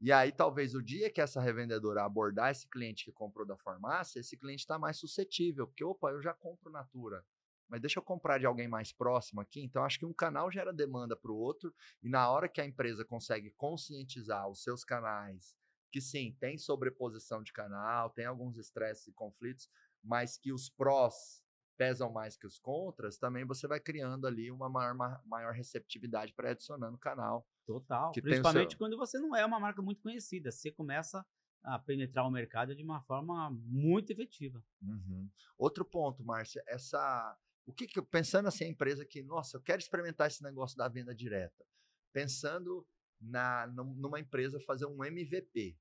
E aí, talvez o dia que essa revendedora abordar esse cliente que comprou da farmácia, esse cliente está mais suscetível, porque, opa, eu já compro Natura. Mas deixa eu comprar de alguém mais próximo aqui. Então, acho que um canal gera demanda para o outro, e na hora que a empresa consegue conscientizar os seus canais, que sim, tem sobreposição de canal, tem alguns estresses e conflitos, mas que os prós pesam mais que os contras, também você vai criando ali uma maior, ma- maior receptividade para adicionando canal.
Total. Principalmente
seu-
quando você não é uma marca muito conhecida. Você começa a penetrar o mercado de uma forma muito efetiva.
Uhum. Outro ponto, Márcia, essa. O que, que pensando assim, a empresa que, nossa, eu quero experimentar esse negócio da venda direta. Pensando na, num- numa empresa fazer um MVP,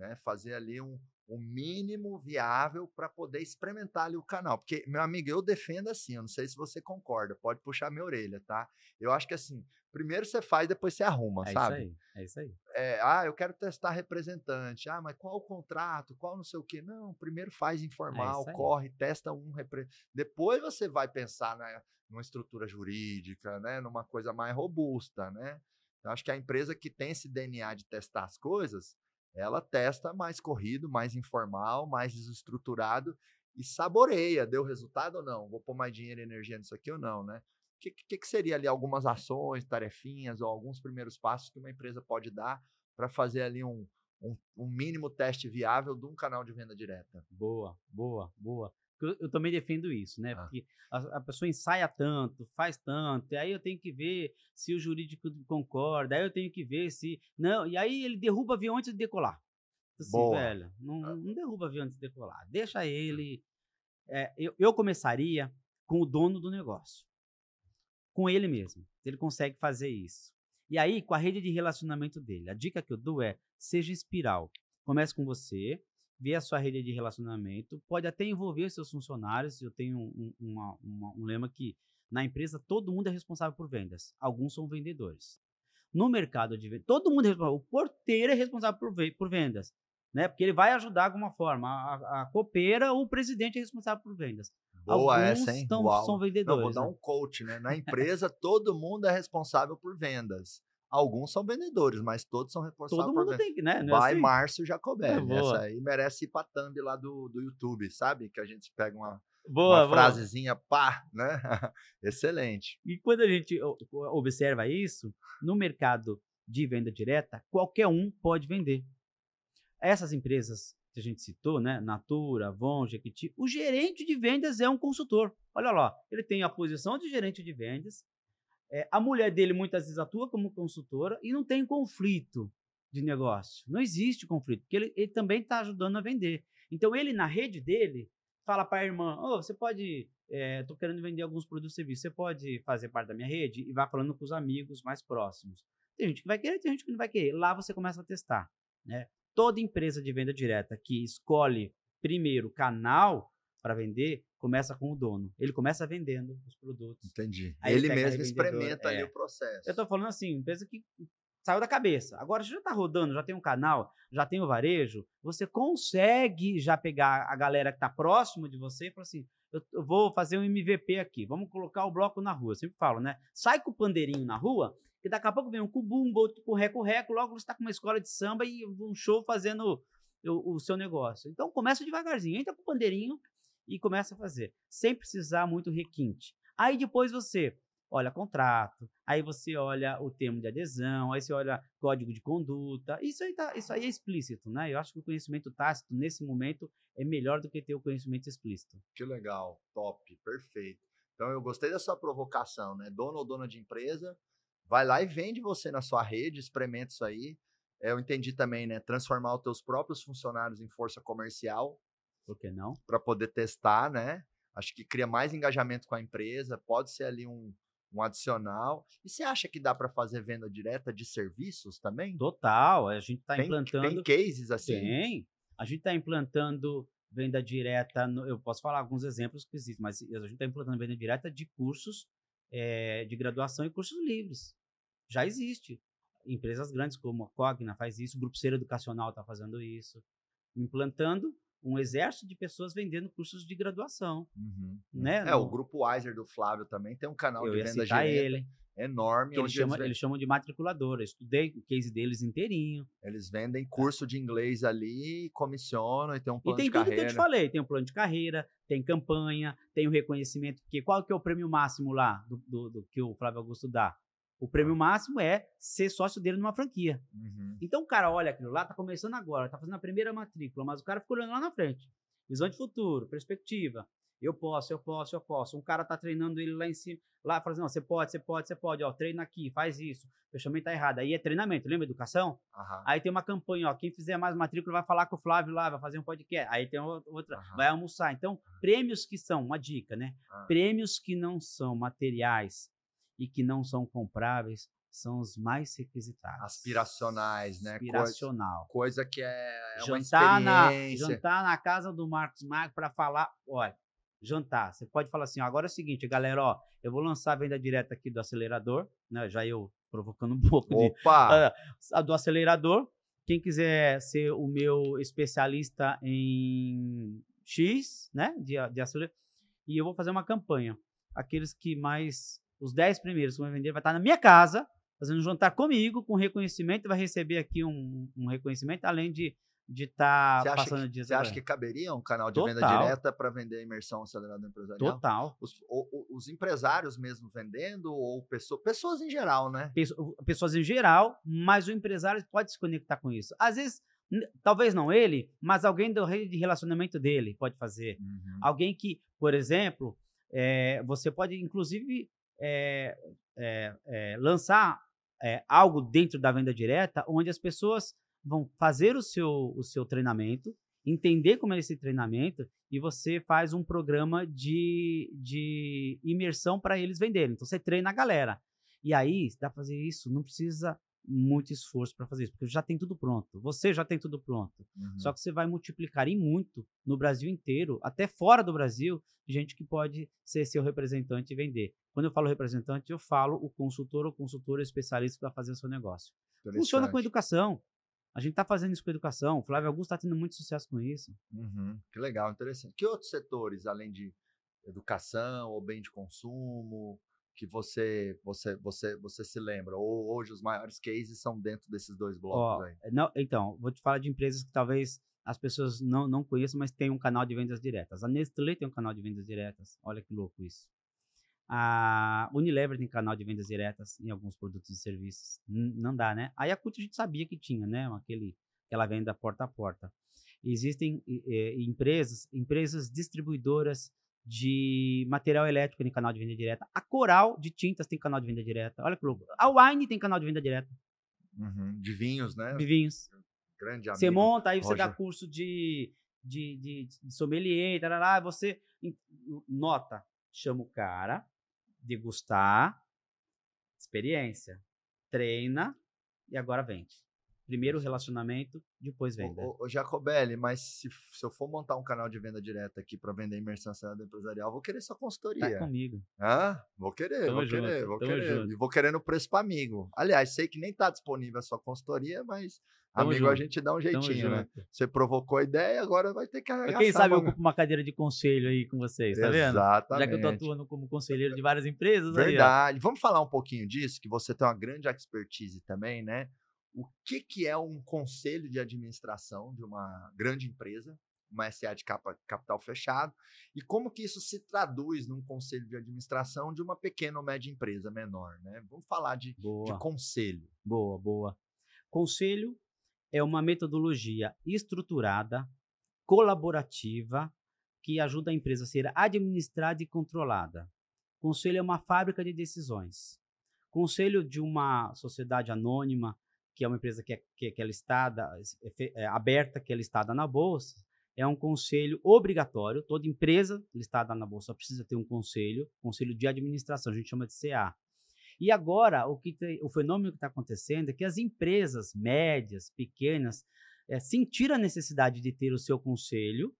né? Fazer ali um, um mínimo viável para poder experimentar ali o canal. Porque, meu amigo, eu defendo assim, eu não sei se você concorda, pode puxar minha orelha, tá? Eu acho que assim, primeiro você faz, depois você arruma,
É
sabe?
isso aí. É isso aí.
é, ah, eu quero testar representante. Ah, mas qual o contrato? Qual não sei o quê? Não, primeiro faz informal,
É isso aí.
corre, testa um. repre- Depois você vai pensar na, numa estrutura jurídica, né? Numa coisa mais robusta, né? Eu acho que a empresa que tem esse DNA de testar as coisas, ela testa mais corrido, mais informal, mais desestruturado e saboreia. Deu resultado ou não? Vou pôr mais dinheiro e energia nisso aqui ou não, né? O que, que, que seria ali algumas ações, tarefinhas ou alguns primeiros passos que uma empresa pode dar para fazer ali um, um, um mínimo teste viável de um canal de venda direta?
Boa, boa, boa. Eu, eu também defendo isso, né?
Ah.
Porque a, a pessoa ensaia tanto, faz tanto, e aí eu tenho que ver se o jurídico concorda, aí eu tenho que ver se. Não, e aí ele derruba avião antes de decolar. Assim,
Boa.
velho, não, não derruba avião antes de decolar. Deixa ele. é, eu, eu começaria com o dono do negócio. Com ele mesmo. Se ele consegue fazer isso. E aí, com a rede de relacionamento dele. A dica que eu dou é: seja espiral. Comece com você, vê a sua rede de relacionamento, pode até envolver seus funcionários. Eu tenho um, um- uma- uma- um lema que na empresa todo mundo é responsável por vendas, alguns são vendedores. No mercado de vendas, todo mundo é responsável. O porteiro é responsável por, por vendas, né? Porque ele vai ajudar de alguma forma. A, a- copeira ou o presidente é responsável por vendas.
Boa
alguns
essa, hein?
tão- são
Não,
vendedores.
vou dar
né?
um coach, né? Na empresa, todo mundo é responsável por vendas. Alguns são vendedores, mas todos são responsáveis
Todo mundo tem que, né? Não é
Vai
assim?
Márcio Jacobelli.
É, boa.
Essa aí merece ir pra thumb lá do, do YouTube, sabe? Que a gente pega uma,
Boa,
uma
boa.
frasezinha, pá, né? Excelente.
E quando a gente observa isso, no mercado de venda direta, qualquer um pode vender. Essas empresas que a gente citou, né? Natura, Avon, Jequiti, o gerente de vendas é um consultor. Olha lá, ele tem a posição de gerente de vendas, é, a mulher dele muitas vezes atua como consultora e não tem conflito de negócio. Não existe conflito, porque ele, ele também está ajudando a vender. Então, ele, na rede dele, fala para a irmã: oh, você pode. Estou é, querendo vender alguns produtos e serviços, você pode fazer parte da minha rede? E vai falando com os amigos mais próximos. Tem gente que vai querer, tem gente que não vai querer. Lá você começa a testar. Né? Toda empresa de venda direta que escolhe primeiro canal para vender, começa com o dono. Ele começa vendendo os produtos.
Entendi. Aí ele mesmo experimenta é. ali o processo.
Eu estou falando assim, empresa que saiu da cabeça. Agora você já está rodando, já tem um canal, já tem o varejo, você consegue já pegar a galera que está próximo de você e falar assim, eu, eu, vou fazer um MVP aqui, vamos colocar o bloco na rua. Eu sempre falo, né? Sai com o pandeirinho na rua, que daqui a pouco vem um com bumbo, outro com reco-reco, logo você está com uma escola de samba e um show fazendo o, o seu negócio. Então começa devagarzinho, entra com o pandeirinho e começa a fazer, sem precisar muito requinte. Aí depois você olha contrato, aí você olha o termo de adesão, aí você olha código de conduta. Isso aí, tá, isso aí é explícito, né? Eu acho que o conhecimento tácito, nesse momento, é melhor do que ter o conhecimento explícito.
Que legal, top, perfeito. Então eu gostei da sua provocação, né? Dono ou dona de empresa, vai lá e vende você na sua rede, experimenta isso aí. Eu entendi também, né? Transformar os teus próprios funcionários em força comercial.
Por que não?
Para poder testar, né? Acho que cria mais engajamento com a empresa, pode ser ali um, um adicional. E você acha que dá para fazer venda direta de serviços também?
Total, a gente está implantando.
Tem cases assim?
Tem. A gente está implantando venda direta. No, eu posso falar alguns exemplos que existem, mas a gente está implantando venda direta de cursos é, de graduação e cursos livres. Já existe. Empresas grandes como a Cogna faz isso, o Grupo Ser Educacional está fazendo isso, implantando um exército de pessoas vendendo cursos de graduação. Uhum. Né?
É, no... o grupo Wiser do Flávio também tem um canal Eu de venda direta ele. enorme.
Eles, chama, eles, eles, chamam de matriculadora. Eu estudei o case deles inteirinho.
Eles vendem curso de inglês ali, comissionam e tem um plano
de
carreira. E tem tudo
que eu te falei. Tem um plano de carreira, tem campanha, tem o reconhecimento. Porque qual que é o prêmio máximo lá do, do, do que o Flávio Augusto dá? O prêmio máximo é ser sócio dele numa franquia. Uhum. Então o cara olha aquilo lá, tá começando agora, tá fazendo a primeira matrícula, mas o cara ficou olhando lá na frente. Visão de futuro, perspectiva. Eu posso, eu posso, eu posso. Um cara tá treinando ele lá em cima, lá fazendo, assim, você pode, você pode, você pode, ó, treina aqui, faz isso. O fechamento tá errado. Aí é treinamento, lembra educação? Uhum. Aí tem uma campanha, ó, quem fizer mais matrícula vai falar com o Flávio lá, vai fazer um podcast. Aí tem outra, uhum. vai almoçar. Então, prêmios que são, uma dica, né? Uhum. Prêmios que não são materiais, e que não são compráveis são os mais requisitados.
Aspiracionais, né?
Aspiracional.
Coisa, coisa que é,
é jantar Na, jantar na casa do Marcos Magno para falar, olha, jantar. Você pode falar assim, ó, agora é o seguinte, galera, ó, eu vou lançar a venda direta aqui do acelerador, né? Já eu provocando um pouco
Opa!
de, uh, do acelerador. Quem quiser ser o meu especialista em X, né, de, de acelerador, e eu vou fazer uma campanha. Aqueles que mais os 10 primeiros que vão vender vai estar na minha casa, fazendo um jantar comigo, com reconhecimento, vai receber aqui um, um reconhecimento, além de de estar tá passando
dias. Você acha que caberia um canal de Total. venda direta para vender imersão acelerada empresarial?
Total.
Os, os, empresários mesmo vendendo ou pessoa, pessoas em geral, né?
Pessoas em geral, mas o empresário pode se conectar com isso. Às vezes, talvez não ele, mas alguém do rede de relacionamento dele pode fazer. Uhum. Alguém que, por exemplo, é, você pode inclusive é, é, lançar algo dentro da venda direta, onde as pessoas vão fazer o seu, o seu treinamento, entender como é esse treinamento e você faz um programa de, de imersão para eles venderem. Então você treina a galera. E aí, dá para fazer isso, não precisa muito esforço para fazer isso, porque já tem tudo pronto. Você já tem tudo pronto. Uhum. Só que você vai multiplicar em muito no Brasil inteiro, até fora do Brasil, gente que pode ser seu representante e vender. Quando eu falo representante, eu falo o consultor ou consultora especialista para fazer o seu negócio. Funciona com educação. A gente está fazendo isso com educação. O Flávio Augusto está tendo muito sucesso com isso.
Uhum. Que legal, interessante. Que outros setores, além de educação ou bem de consumo, que você você você você se lembra? Ou hoje os maiores cases são dentro desses dois blocos oh, aí?
Não, então, vou te falar de empresas que talvez as pessoas não, não conheçam, mas tem um canal de vendas diretas. A Nestlé tem um canal de vendas diretas. Olha que louco isso. A Unilever tem canal de vendas diretas em alguns produtos e serviços. N não dá, né? A Yakult a gente sabia que tinha, né? Aquele, ela venda porta a porta. Existem é, empresas, empresas distribuidoras de material elétrico tem canal de venda direta. A Coral de tintas tem canal de venda direta. Olha que louco. A Wine tem canal de venda direta.
Uhum. De vinhos, né?
De vinhos.
Grande amigo.
Você monta, aí você
Roger.
dá curso de, de, de, de sommelier, tarará, você nota, chama o cara, degustar, experiência, treina e agora vende. Primeiro relacionamento, depois venda.
Ô, ô, ô, Jacobelli, mas se, se eu for montar um canal de venda direta aqui para vender imersão cenário empresarial, vou querer sua consultoria.
Tá comigo.
Hã? Vou querer,
Tamo
vou
junto,
querer, vou querer.
junto.
E vou querendo preço para amigo. Aliás, sei que nem tá disponível a sua consultoria, mas
Tamo
amigo a
junto,
gente dá um jeitinho, né? Você provocou a ideia, agora vai ter que arregaçar.
Quem sabe eu ocupo uma cadeira de conselho aí com vocês, tá vendo?
Exatamente.
Já que eu tô atuando como conselheiro de várias empresas, aí.
Verdade. Vamos falar um pouquinho disso, que você tem uma grande expertise também, né? O que, que é um conselho de administração de uma grande empresa, uma SA de capa- capital fechado, e como que isso se traduz num conselho de administração de uma pequena ou média empresa menor, né? Vamos falar de, de
Boa.
conselho.
Boa, boa. Conselho é uma metodologia estruturada, colaborativa, que ajuda a empresa a ser administrada e controlada. Conselho é uma fábrica de decisões. Conselho de uma sociedade anônima, que é uma empresa que é, que é, que é listada, é é aberta, que é listada na bolsa, é um conselho obrigatório. Toda empresa listada na bolsa precisa ter um conselho, conselho de administração, a gente chama de CA. E agora, o, que tem- o fenômeno que está acontecendo é que as empresas médias, pequenas, eh, sentiram a necessidade de ter o seu conselho,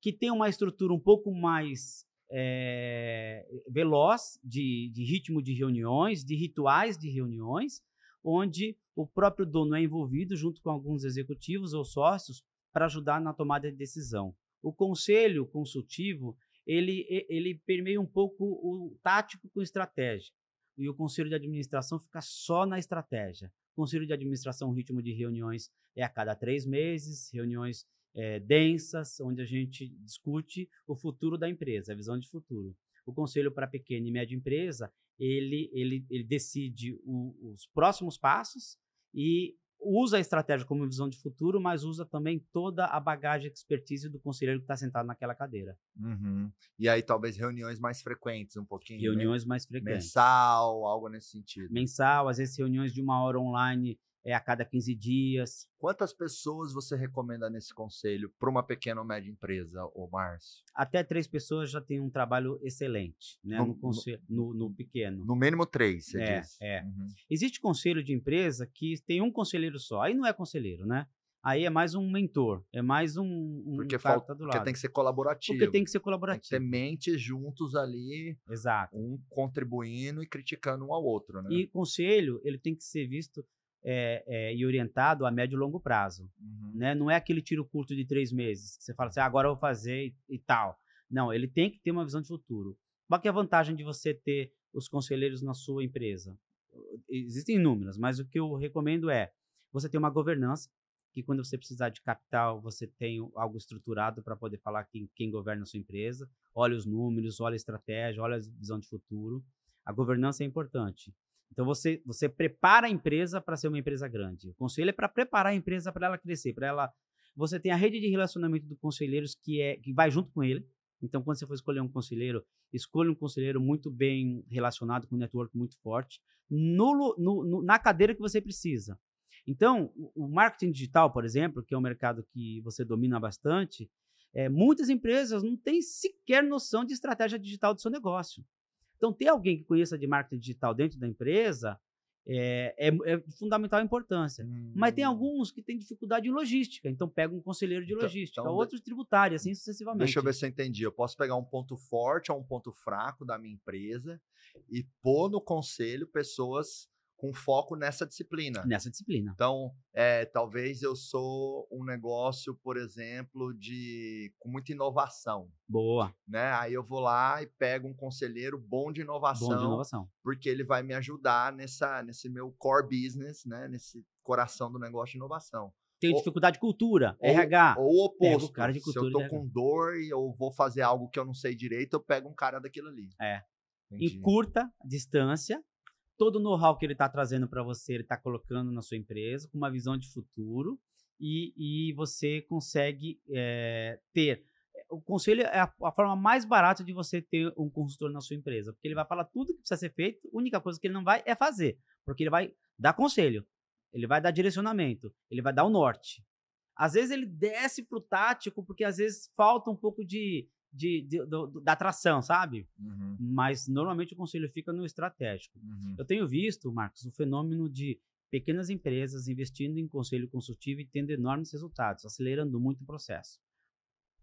que tem uma estrutura um pouco mais eh, veloz de, de ritmo de reuniões, de rituais de reuniões, onde o próprio dono é envolvido junto com alguns executivos ou sócios para ajudar na tomada de decisão. O conselho consultivo ele, ele permeia um pouco o tático com o estratégico e o conselho de administração fica só na estratégia. O conselho de administração, o ritmo de reuniões é a cada três meses, reuniões eh, densas, onde a gente discute o futuro da empresa, a visão de futuro. O conselho para pequena e média empresa, ele, ele, ele decide o- os próximos passos e usa a estratégia como visão de futuro, mas usa também toda a bagagem e expertise do conselheiro que está sentado naquela cadeira.
Uhum. E aí, talvez reuniões mais frequentes, um pouquinho. né?
Reuniões mais frequentes.
Mensal, algo nesse sentido.
mensal, às vezes reuniões de uma hora online é a cada 15 dias.
Quantas pessoas você recomenda nesse conselho para uma pequena ou média empresa, ô Márcio?
Até três pessoas já têm um trabalho excelente né,
No-
no, conselho, no, no pequeno.
No mínimo três, você
É,
diz.
é.
Uhum.
Existe conselho de empresa que tem um conselheiro só. Aí não é conselheiro, né? Aí é mais um mentor, é mais um, um
Porque,
cara
falta,
que tá do
porque
lado.
tem que ser colaborativo.
Porque tem que ser
Tem que
colaborativo.
ter mentes juntos ali,
Exato.
um contribuindo e criticando um ao outro, né?
E conselho, ele tem que ser visto é, é, e orientado a médio e longo prazo.
Uhum.
né? Não é aquele tiro curto de três meses, que você fala assim, "Ah, agora eu vou fazer e, e tal. Não, ele tem que ter uma visão de futuro. Qual que é a vantagem de você ter os conselheiros na sua empresa? Existem inúmeras, mas o que eu recomendo é você ter uma governança, que quando você precisar de capital, você tem algo estruturado para poder falar quem, quem governa a sua empresa, olha os números, olha a estratégia, olha a visão de futuro. A governança é importante. Então você, você prepara a empresa para ser uma empresa grande. O conselho é para preparar a empresa para ela crescer, para ela. Você tem a rede de relacionamento dos conselheiros que é que vai junto com ele. Então, quando você for escolher um conselheiro, escolha um conselheiro muito bem relacionado, com um network muito forte, no, no- no- na cadeira que você precisa. Então, o, o marketing digital, por exemplo, que é um mercado que você domina bastante, é, muitas empresas não têm sequer noção de estratégia digital do seu negócio. Então, ter alguém que conheça de marketing digital dentro da empresa é, é- é de fundamental importância. Mas tem
Hum.
alguns que têm dificuldade em logística, então pega um conselheiro de
Então-
logística,
então de-
tributários, assim sucessivamente.
Deixa eu ver se eu entendi. Eu posso pegar um ponto forte ou um ponto fraco da minha empresa e pôr no conselho pessoas com foco nessa disciplina.
Nessa disciplina.
Então, é, talvez eu sou um negócio, por exemplo, de com muita inovação,
Boa,
né? Aí eu vou lá e pego um conselheiro bom de inovação,
bom de inovação.
porque ele vai me ajudar nessa nesse meu core business, né? Nesse coração do negócio de inovação.
Tenho
Ou-
dificuldade de cultura,
ou-
RH.
Ou o oposto.
cara de
Se eu
cultura
tô
RH.
com dor e eu vou fazer algo que eu não sei direito, eu pego um cara daquilo ali.
É.
Entendi.
Em curta distância, todo o know-how que ele está trazendo para você, ele está colocando na sua empresa, com uma visão de futuro. e, e você consegue é, ter. O conselho é a, a, forma mais barata de você ter um consultor na sua empresa, porque ele vai falar tudo que precisa ser feito, a única coisa que ele não vai é fazer, porque ele vai dar conselho, ele vai dar direcionamento, ele vai dar o norte. Às vezes ele desce pro tático, porque às vezes falta um pouco de, de, de, de da atração, sabe? Uhum. Mas normalmente o conselho fica no estratégico. Uhum. Eu tenho visto, Marcos, o fenômeno de pequenas empresas investindo em conselho consultivo e tendo enormes resultados, acelerando muito o processo.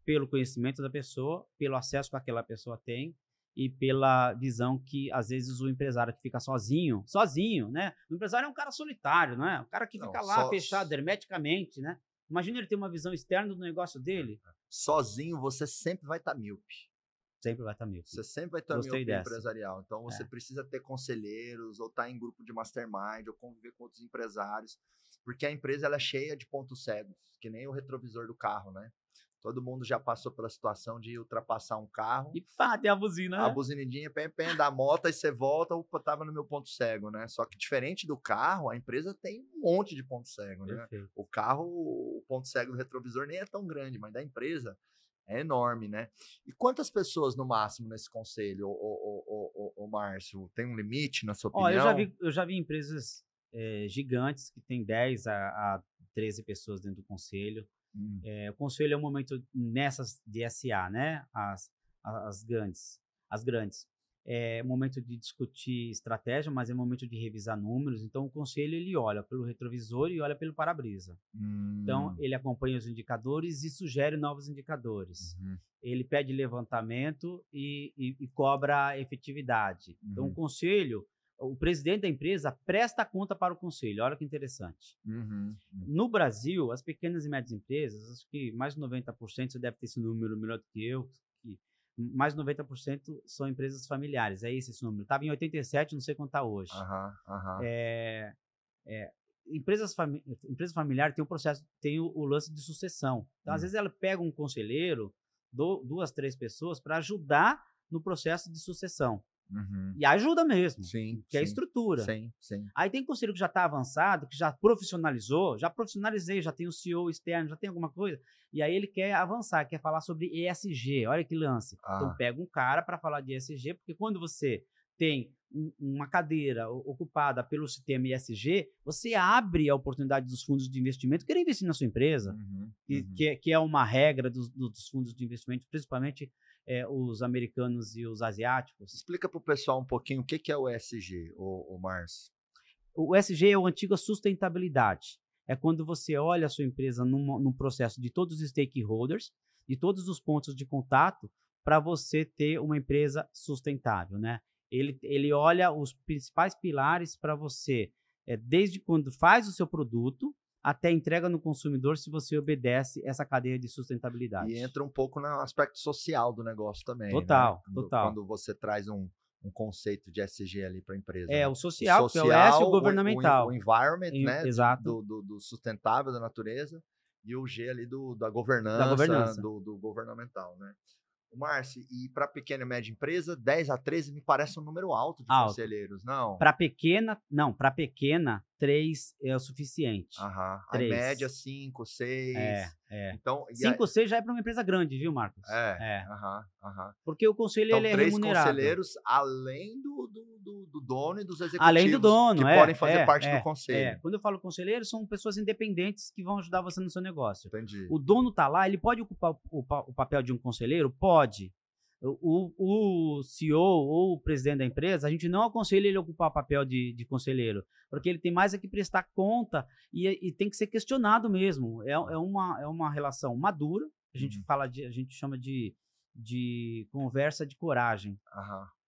Pelo conhecimento da pessoa, pelo acesso que aquela pessoa tem e pela visão que às vezes o empresário que fica sozinho, sozinho, né? O empresário é um cara solitário, não é? O cara que fica não, lá só... fechado hermeticamente, né? Imagina ele ter uma visão externa do negócio dele.
Sozinho você sempre vai estar tá míope.
Sempre vai estar tá míope.
Você sempre vai estar Gostei míope dessa. empresarial. Então você é. precisa ter conselheiros, ou estar tá em grupo de mastermind, ou conviver com outros empresários. Porque a empresa ela é cheia de pontos cegos, que nem o retrovisor do carro, né? Todo mundo já passou pela situação de ultrapassar um carro.
E pá, tem a buzina.
A né? buzinidinha, pem, pem, da moto, aí você volta, opa, tava no meu ponto cego, né? Só que diferente do carro, a empresa tem um monte de ponto cego, né? Perfeito. O carro, o ponto cego do retrovisor nem é tão grande, mas da empresa é enorme, né? E quantas pessoas no máximo nesse conselho, o Márcio? Tem um limite na sua opinião? Ó,
eu, já vi, eu já vi empresas é, gigantes que tem 10 a, a 13 pessoas dentro do conselho. Hum. É, o conselho é um momento nessas de SA, né? As, as grandes. As grandes é momento de discutir estratégia, mas é momento de revisar números. Então, o conselho ele olha pelo retrovisor e olha pelo para-brisa. Então, hum. Então, ele acompanha os indicadores e sugere novos indicadores. Uhum. Ele pede levantamento e, e, e cobra efetividade. Uhum. Então, o uhum. conselho, o presidente da empresa presta conta para o conselho. Olha que interessante. Uhum. uhum. No Brasil, as pequenas e médias empresas, acho que mais de 90%, você deve ter esse número melhor do que eu, que mais de 90% são empresas familiares. É esse esse número. Estava em 87, não sei quanto está hoje. Uhum. É, é, empresas, fami empresa familiar tem o processo, tem o, o lance de sucessão. Então, às hum. vezes, ela pega um conselheiro, do, duas, três pessoas, para ajudar no processo de sucessão. Uhum. E ajuda mesmo. Sim. Que sim, é a estrutura. Sim, sim. Aí tem conselho que já está avançado, que já profissionalizou, já profissionalizei, já tem o CEO externo, já tem alguma coisa. E aí ele quer avançar, quer falar sobre ESG. Olha que lance. Então, ah. Então pega um cara para falar de ESG, porque quando você tem um, uma cadeira ocupada pelo sistema ESG, você abre a oportunidade dos fundos de investimento querer investir na sua empresa, uhum, que, uhum. Que, é, que, é uma regra dos, dos fundos de investimento, principalmente é, os americanos e os asiáticos.
Explica para o pessoal um pouquinho o que, que é o ESG, o, o Márcio.
O ESG é o antigo sustentabilidade. É quando você olha a sua empresa num, num processo de todos os stakeholders, de todos os pontos de contato, para você ter uma empresa sustentável, né? Ele, ele olha os principais pilares para você, é, desde quando faz o seu produto até entrega no consumidor, se você obedece essa cadeia de sustentabilidade.
E entra um pouco no aspecto social do negócio também.
Né? Total,
né?
quando, total.
Quando você traz um, um conceito de SG ali para a empresa.
É, né? o social, o social, que é o S e o governamental.
O, o, o environment, em, né? Exato. Do, do, do, sustentável da natureza e o G ali do, da governança, da governança. Do, do governamental, né? Márcio, e para pequena e média empresa, 10 a 13 me parece um número alto de alto. conselheiros, não?
Para pequena, não, para pequena, 3 é o suficiente.
Aham. A média, 5, 6.
É, é. Então, 5, 6 já é para uma empresa grande, viu, Marcos?
É. é. Aham, aham.
Porque o conselho então, ele é três remunerado.
conselheiros além do, do, do, do, dono e dos executivos.
Além do dono,
que
é,
podem fazer
é,
parte
é,
do conselho. É.
Quando eu falo conselheiro, são pessoas independentes que vão ajudar você no seu negócio.
Entendi.
O dono tá lá, ele pode ocupar o, o papel de um conselheiro? Pode. O, o CEO ou o presidente da empresa, a gente não aconselha ele a ocupar o papel de, de conselheiro, porque ele tem mais é que prestar conta e, e tem que ser questionado mesmo. É, é, uma, é uma relação madura, a gente uhum. fala de, a gente chama de, de conversa de coragem.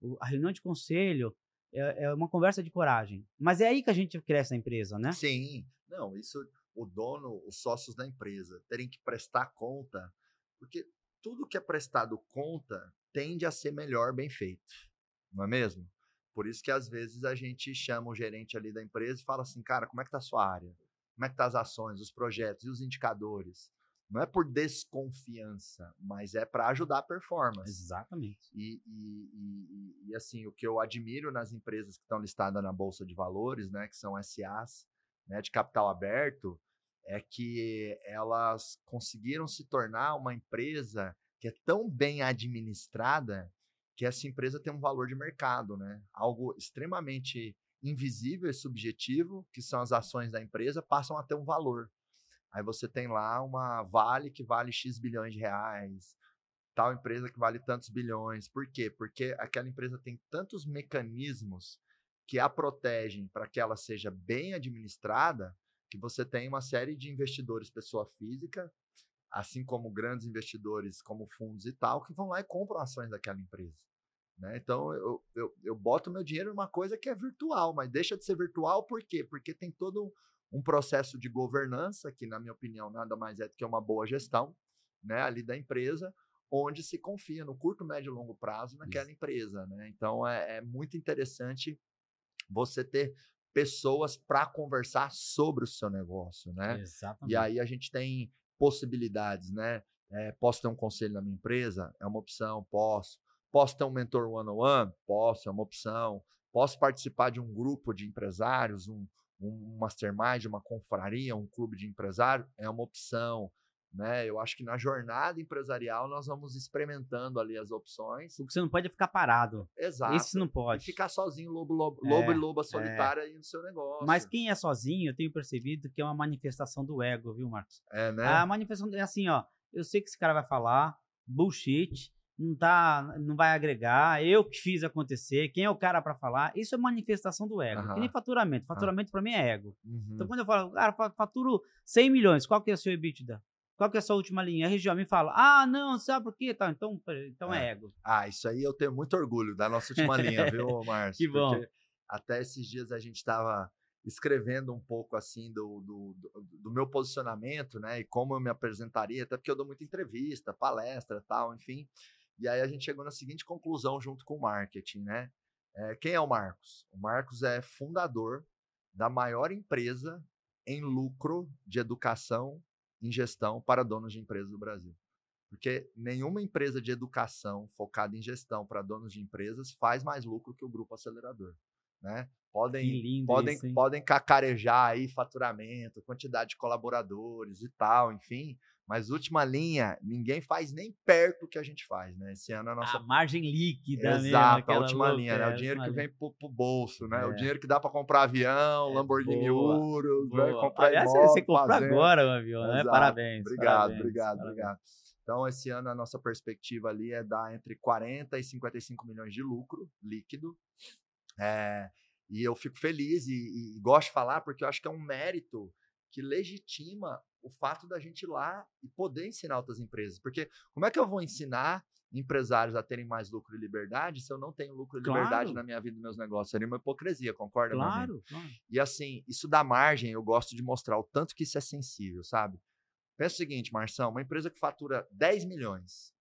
Uhum. a reunião de conselho é, é uma conversa de coragem. Mas é aí que a gente cresce a empresa, né?
Sim. Não, isso o dono, os sócios da empresa terem que prestar conta, porque tudo que é prestado conta tende a ser melhor bem feito, não é mesmo? Por isso que às vezes a gente chama o gerente ali da empresa e fala assim, cara, como é que tá a sua área? Como é que tá as ações, os projetos e os indicadores? Não é por desconfiança, mas é para ajudar a performance.
Exatamente.
E, e, e, e, assim, o que eu admiro nas empresas que estão listadas na Bolsa de Valores, né, que são SAs, né, de capital aberto, é que elas conseguiram se tornar uma empresa que é tão bem administrada que essa empresa tem um valor de mercado, né? Algo extremamente invisível e subjetivo, que são as ações da empresa, passam a ter um valor. Aí você tem lá uma Vale que vale X bilhões de reais, tal empresa que vale tantos bilhões. Por quê? Porque aquela empresa tem tantos mecanismos que a protegem para que ela seja bem administrada, que você tem uma série de investidores, pessoa física, assim como grandes investidores, como fundos e tal, que vão lá e compram ações daquela empresa. Né? Então, eu, eu, eu boto meu dinheiro numa coisa que é virtual, mas deixa de ser virtual por quê? Porque tem todo um processo de governança, que, na minha opinião, nada mais é do que uma boa gestão né, ali da empresa, onde se confia no curto, médio e longo prazo naquela Isso. empresa. Né? Então, é, é muito interessante você ter pessoas para conversar sobre o seu negócio, né? Exatamente. E aí a gente tem possibilidades, né? É, posso ter um conselho na minha empresa? É uma opção, posso. Posso ter um mentor one-on-one? Posso, é uma opção. Posso participar de um grupo de empresários, um, um mastermind, uma confraria, um clube de empresário? É uma opção. Né? Eu acho que na jornada empresarial nós vamos experimentando ali as opções.
O que você não pode é ficar parado.
Exato.
Isso não pode.
E ficar sozinho, lobo, lobo, é, lobo e loba é. solitária é. aí no seu negócio.
Mas quem é sozinho, eu tenho percebido que é uma manifestação do ego, viu, Marcos?
É, né?
A manifestação é assim, ó. Eu sei que esse cara vai falar, bullshit, não tá, não vai agregar, eu que fiz acontecer, quem é o cara para falar? Isso é manifestação do ego. Uhum. Que nem faturamento. Faturamento uhum. para mim é ego. Uhum. Então quando eu falo, cara, faturo 100 milhões, qual que é o seu EBITDA? Qual que é a sua última linha? A região me fala, ah, não, sabe por quê? Tá, então, então é. é. ego.
Ah, isso aí eu tenho muito orgulho da nossa última linha, viu, Márcio?
que bom.
até esses dias a gente estava escrevendo um pouco assim do, do, do, do, meu posicionamento, né? E como eu me apresentaria, até porque eu dou muita entrevista, palestra tal, enfim. E aí a gente chegou na seguinte conclusão junto com o marketing, né? É, quem é o Marcos? O Marcos é fundador da maior empresa em lucro de educação em gestão para donos de empresas do Brasil. Porque nenhuma empresa de educação focada em gestão para donos de empresas faz mais lucro que o grupo acelerador. Né? Podem, podem, isso, podem cacarejar aí faturamento, quantidade de colaboradores e tal, enfim, mas última linha, ninguém faz nem perto o que a gente faz, né? Esse ano a nossa.
A margem líquida,
Exato, mesmo, a última louca, linha, né? O dinheiro que vem pro, pro bolso, né? É. O dinheiro que dá para comprar avião, é, Lamborghini boa, Urus, boa. Né? Comprar
Aliás,
imóvel,
você comprou agora o avião, né?
Exato.
Parabéns.
Obrigado,
parabéns,
obrigado, parabéns. obrigado. Então, esse ano a nossa perspectiva ali é dar entre 40 e 55 milhões de lucro líquido. É, e eu fico feliz e, e gosto de falar porque eu acho que é um mérito que legitima o fato da gente ir lá e poder ensinar outras empresas. Porque como é que eu vou ensinar empresários a terem mais lucro e liberdade se eu não tenho lucro e claro. liberdade na minha vida e meus negócios? Seria uma hipocrisia, concorda?
Claro, claro.
E assim, isso dá margem, eu gosto de mostrar o tanto que isso é sensível, sabe? Pensa o seguinte, Marção, uma empresa que fatura 10 milhões,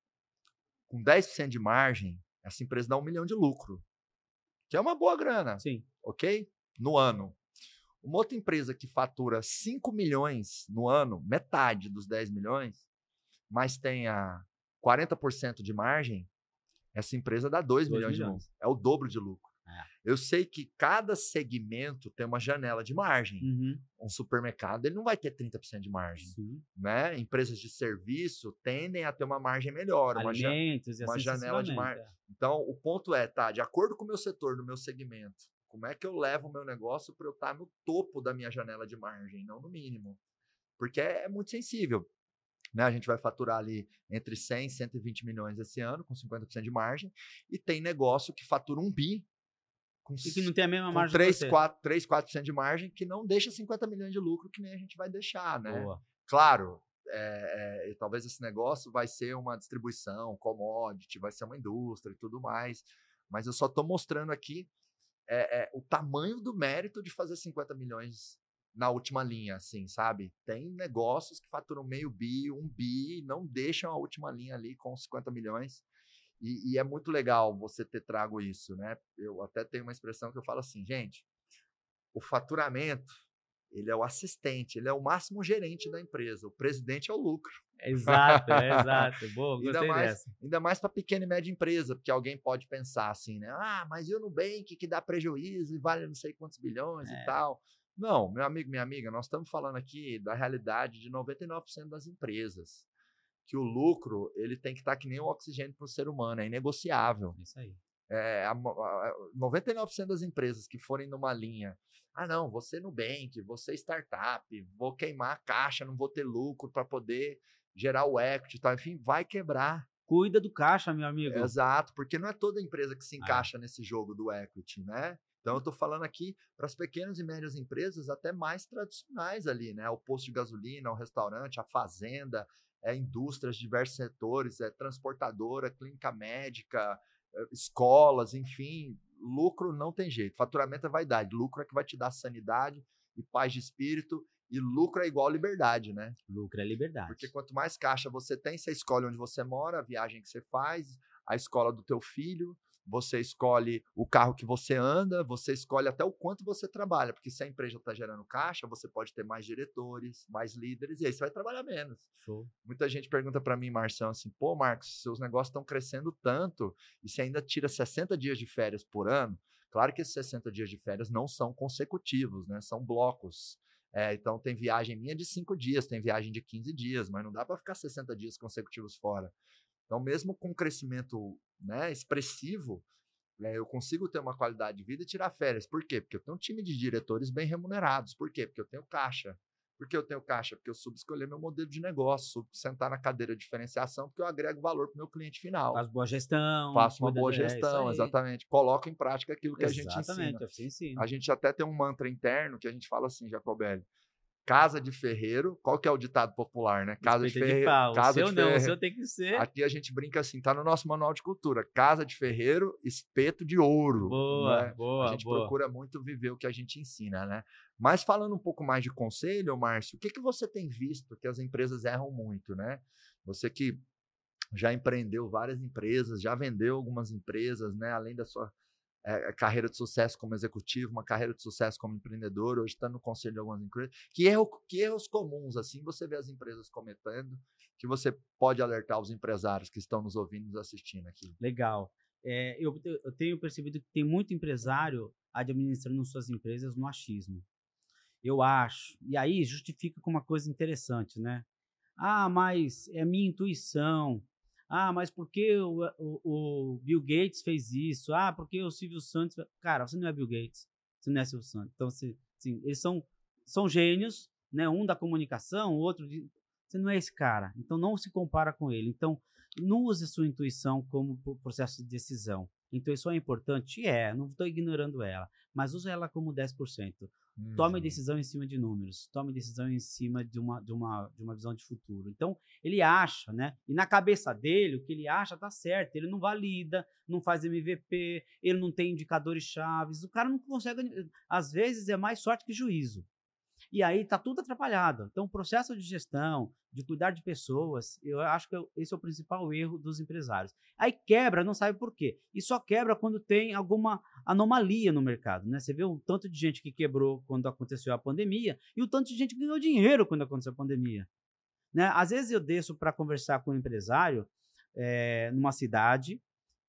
com 10% de margem, essa empresa dá um milhão de lucro. Que é uma boa grana.
Sim.
Ok? No ano. Uma outra empresa que fatura 5 milhões no ano, metade dos 10 milhões, mas tenha 40% de margem, essa empresa dá 2 milhões, milhões, de lucro. É o dobro de lucro. É. Eu sei que cada segmento tem uma janela de margem. Uhum. Um supermercado ele não vai ter 30% de margem. Sim. Né? Empresas de serviço tendem a ter uma margem melhor.
Alimentos
uma, uma assim janela de margem. É. Então, o ponto é, tá, de acordo com o meu setor, no meu segmento, como é que eu levo o meu negócio para eu estar tá no topo da minha janela de margem, não no mínimo? Porque é, é muito sensível. Né? A gente vai faturar ali entre 100 e 120 milhões esse ano, com 50% de margem, e tem negócio que fatura um bi
com, e que não tem a mesma margem
3, 4, 3, 4% de margem, que não deixa 50 milhões de lucro, que nem a gente vai deixar, né? Boa. Claro, é, é, talvez esse negócio vai ser uma distribuição, commodity, vai ser uma indústria e tudo mais, mas eu só estou mostrando aqui é, é, o tamanho do mérito de fazer 50 milhões na última linha, assim, sabe? Tem negócios que faturam meio bi, um bi, não deixam a última linha ali com 50 milhões. E, e, é muito legal você ter trago isso, né? Eu até tenho uma expressão que eu falo assim, gente, o faturamento ele é o assistente, ele é o máximo gerente da empresa. O presidente é o lucro.
Exato, é, exato. Boa, gostei
ainda mais,
dessa.
Ainda mais para pequena e média empresa, porque alguém pode pensar assim, né? Ah, mas e o Nubank que dá prejuízo e vale não sei quantos bilhões é. e tal. Não, meu amigo, minha amiga, nós estamos falando aqui da realidade de 99% das empresas. Que o lucro, ele tem que estar que nem o oxigênio para o ser humano, é inegociável.
Isso aí.
É, a, a, 99% das empresas que forem numa linha, ah, não, você Nubank, você startup, vou queimar a caixa, não vou ter lucro para poder gerar o equity, tal, enfim, vai quebrar.
Cuida do caixa, meu amigo.
Exato, porque não é toda empresa que se é. encaixa nesse jogo do equity, né? Então eu estou falando aqui para as pequenas e médias empresas até mais tradicionais ali, né? O posto de gasolina, o restaurante, a fazenda, é indústrias, diversos setores, é transportadora, clínica médica, é, escolas, enfim, lucro não tem jeito. Faturamento é vaidade, lucro é que vai te dar sanidade e paz de espírito e lucro é igual liberdade, né?
Lucro é liberdade.
Porque quanto mais caixa você tem, você escolhe onde você mora, a viagem que você faz, a escola do teu filho, você escolhe o carro que você anda, você escolhe até o quanto você trabalha, porque se a empresa está gerando caixa, você pode ter mais diretores, mais líderes, e aí você vai trabalhar menos.
Show.
Muita gente pergunta para mim, Marção, assim, pô, Marcos, seus negócios estão crescendo tanto, e você ainda tira 60 dias de férias por ano, claro que esses 60 dias de férias não são consecutivos, né? São blocos. É, então tem viagem minha de 5 dias, tem viagem de 15 dias, mas não dá para ficar 60 dias consecutivos fora. Então, mesmo com crescimento né, expressivo, é, eu consigo ter uma qualidade de vida e tirar férias. Por quê? Porque eu tenho um time de diretores bem remunerados. Por quê? Porque eu tenho caixa. Por que eu tenho caixa? Porque eu soube escolher meu modelo de negócio, soube sentar na cadeira de diferenciação, porque eu agrego valor para o meu cliente final.
Faz boa gestão.
Faço uma boa gestão, é exatamente. Coloco em prática aquilo que exatamente, a gente ensina.
Exatamente, ensina.
A gente até tem um mantra interno que a gente fala assim, Jacobelli. Casa de ferreiro, qual que é o ditado popular, né?
Casa
de ferreiro.
De casa o seu de não, ferreiro. o seu tem que ser.
Aqui a gente brinca assim, tá no nosso manual de cultura. Casa de ferreiro, espeto de ouro.
Boa,
né?
boa.
A gente
boa.
procura muito viver o que a gente ensina, né? Mas falando um pouco mais de conselho, Márcio, o que, que você tem visto que as empresas erram muito, né? Você que já empreendeu várias empresas, já vendeu algumas empresas, né? Além da sua é, carreira de sucesso como executivo, uma carreira de sucesso como empreendedor, hoje está no conselho de algumas empresas. Que, erro, que erros comuns, assim, você vê as empresas cometendo, que você pode alertar os empresários que estão nos ouvindo, nos assistindo aqui?
Legal. É, eu, eu tenho percebido que tem muito empresário administrando suas empresas no achismo. Eu acho. E aí justifica com uma coisa interessante, né? Ah, mas é minha intuição. Ah, mas por que o, o, o, Bill Gates fez isso? Ah, porque o Silvio Santos. Cara, você não é Bill Gates. Você não é Silvio Santos. Então, você, assim, eles são, são gênios, né? Um da comunicação, o outro. De... Você não é esse cara. Então, não se compara com ele. Então, não use sua intuição como processo de decisão. Intuição é importante? É, não estou ignorando ela. Mas use ela como 10%. Uhum. Tome decisão em cima de números, tome decisão em cima de uma, de, uma, de uma visão de futuro. Então, ele acha, né? E na cabeça dele, o que ele acha tá certo. Ele não valida, não faz MVP, ele não tem indicadores chaves. O cara não consegue. Às vezes é mais sorte que juízo. E aí tá tudo atrapalhado. Então, o processo de gestão, de cuidar de pessoas, eu acho que esse é o principal erro dos empresários. Aí quebra, não sabe por quê. E só quebra quando tem alguma anomalia no mercado, né? Você vê o tanto de gente que quebrou quando aconteceu a pandemia e o tanto de gente que ganhou dinheiro quando aconteceu a pandemia. Né? Às vezes eu desço para conversar com um empresário é, numa cidade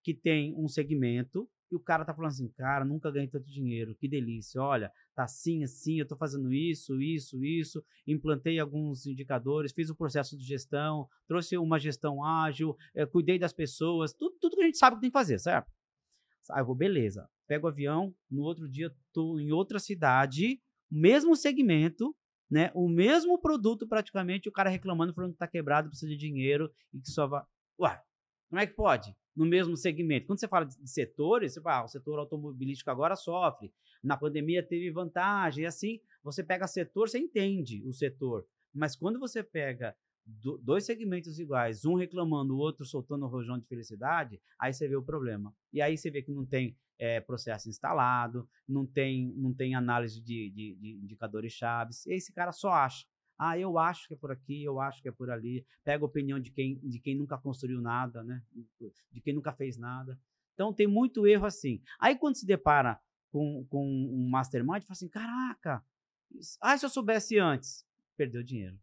que tem um segmento e o cara tá falando assim, cara, nunca ganhei tanto dinheiro, que delícia, olha, tá assim, assim, eu tô fazendo isso, isso, isso, implantei alguns indicadores, fiz o um processo de gestão, trouxe uma gestão ágil, é, cuidei das pessoas, tudo, tudo que a gente sabe que tem que fazer, certo? Aí eu vou, beleza, pego o avião, no outro dia tô em outra cidade, mesmo segmento, né, o mesmo produto praticamente, o cara reclamando, falando que tá quebrado, precisa de dinheiro e que só vai... Ué, como é que pode? No mesmo segmento. Quando você fala de setores, você fala, ah, o setor automobilístico agora sofre, na pandemia teve vantagem, e assim, você pega setor, você entende o setor. Mas quando você pega dois segmentos iguais, um reclamando, o outro soltando o rojão de felicidade, aí você vê o problema. E aí você vê que não tem é, processo instalado, não tem, não tem análise de, de, de indicadores chaves, esse cara só acha. Ah, eu acho que é por aqui, eu acho que é por ali. Pega a opinião de quem, de quem nunca construiu nada, né? De quem nunca fez nada. Então tem muito erro assim. Aí quando se depara com, com um mastermind, fala assim: caraca, ah, se eu soubesse antes, perdeu dinheiro.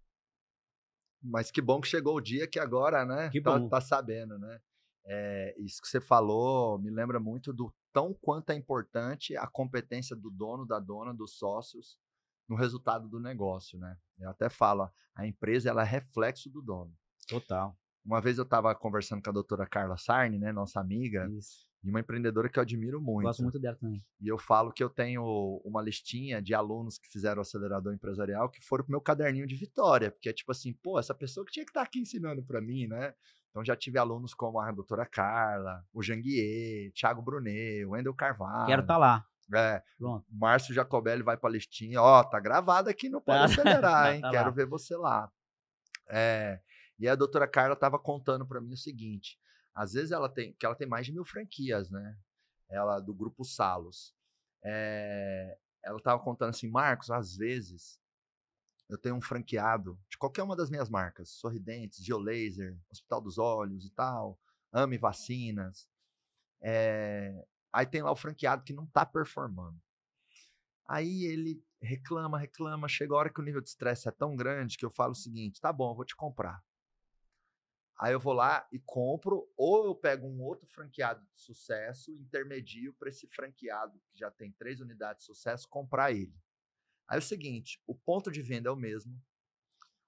Mas que bom que chegou o dia que agora, né?
Que
tá,
bom.
tá sabendo, né? É, isso que você falou me lembra muito do tão quanto é importante a competência do dono, da dona, dos sócios no resultado do negócio, né? Eu até falo, a empresa ela é reflexo do dono.
Total.
Uma vez eu estava conversando com a doutora Carla Sarni, né, nossa amiga,
Isso.
e uma empreendedora que eu admiro muito.
Gosto muito dela também.
E eu falo que eu tenho uma listinha de alunos que fizeram o acelerador empresarial que foram pro meu caderninho de vitória, porque é tipo assim, pô, essa pessoa que tinha que estar aqui ensinando para mim, né? Então já tive alunos como a doutora Carla, o Janguier, Thiago Brunet, o Wendel Carvalho.
Quero estar tá lá.
É,
Pronto.
Márcio Jacobelli vai pra listinha. Ó, tá gravado aqui, não pode acelerar, hein?
Tá
Quero
lá.
ver você lá. É, e a doutora Carla tava contando para mim o seguinte: às vezes ela tem, que ela tem mais de mil franquias, né? Ela do grupo Salos. É, ela tava contando assim, Marcos, às vezes eu tenho um franqueado de qualquer uma das minhas marcas, Sorridentes, Geolaser, Hospital dos Olhos e tal, Ame Vacinas. É, aí tem lá o franqueado que não tá performando. Aí ele reclama, reclama, chega a hora que o nível de estresse é tão grande que eu falo o seguinte: tá bom, eu vou te comprar. Aí eu vou lá e compro, ou eu pego um outro franqueado de sucesso, intermedio para esse franqueado que já tem três unidades de sucesso comprar ele. Aí é o seguinte: o ponto de venda é o mesmo,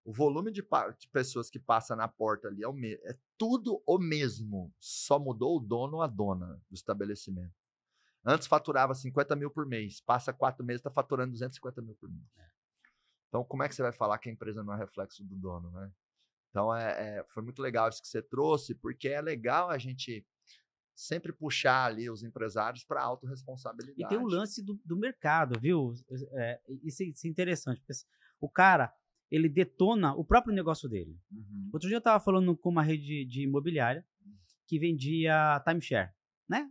o volume de, de pessoas que passa na porta ali é o é tudo o mesmo, só mudou o dono ou a dona do estabelecimento. Antes faturava 50 mil por mês, passa quatro meses, está faturando 250 mil por mês. Então, como é que você vai falar que a empresa não é reflexo do dono, né? Então, é, é, foi muito legal isso que você trouxe, porque é legal a gente sempre puxar ali os empresários para autorresponsabilidade.
E tem o lance do, do mercado, viu? É, isso, isso, é interessante, porque o cara, ele detona o próprio negócio dele.
Uhum.
Outro dia eu estava falando com uma rede de imobiliária que vendia timeshare né?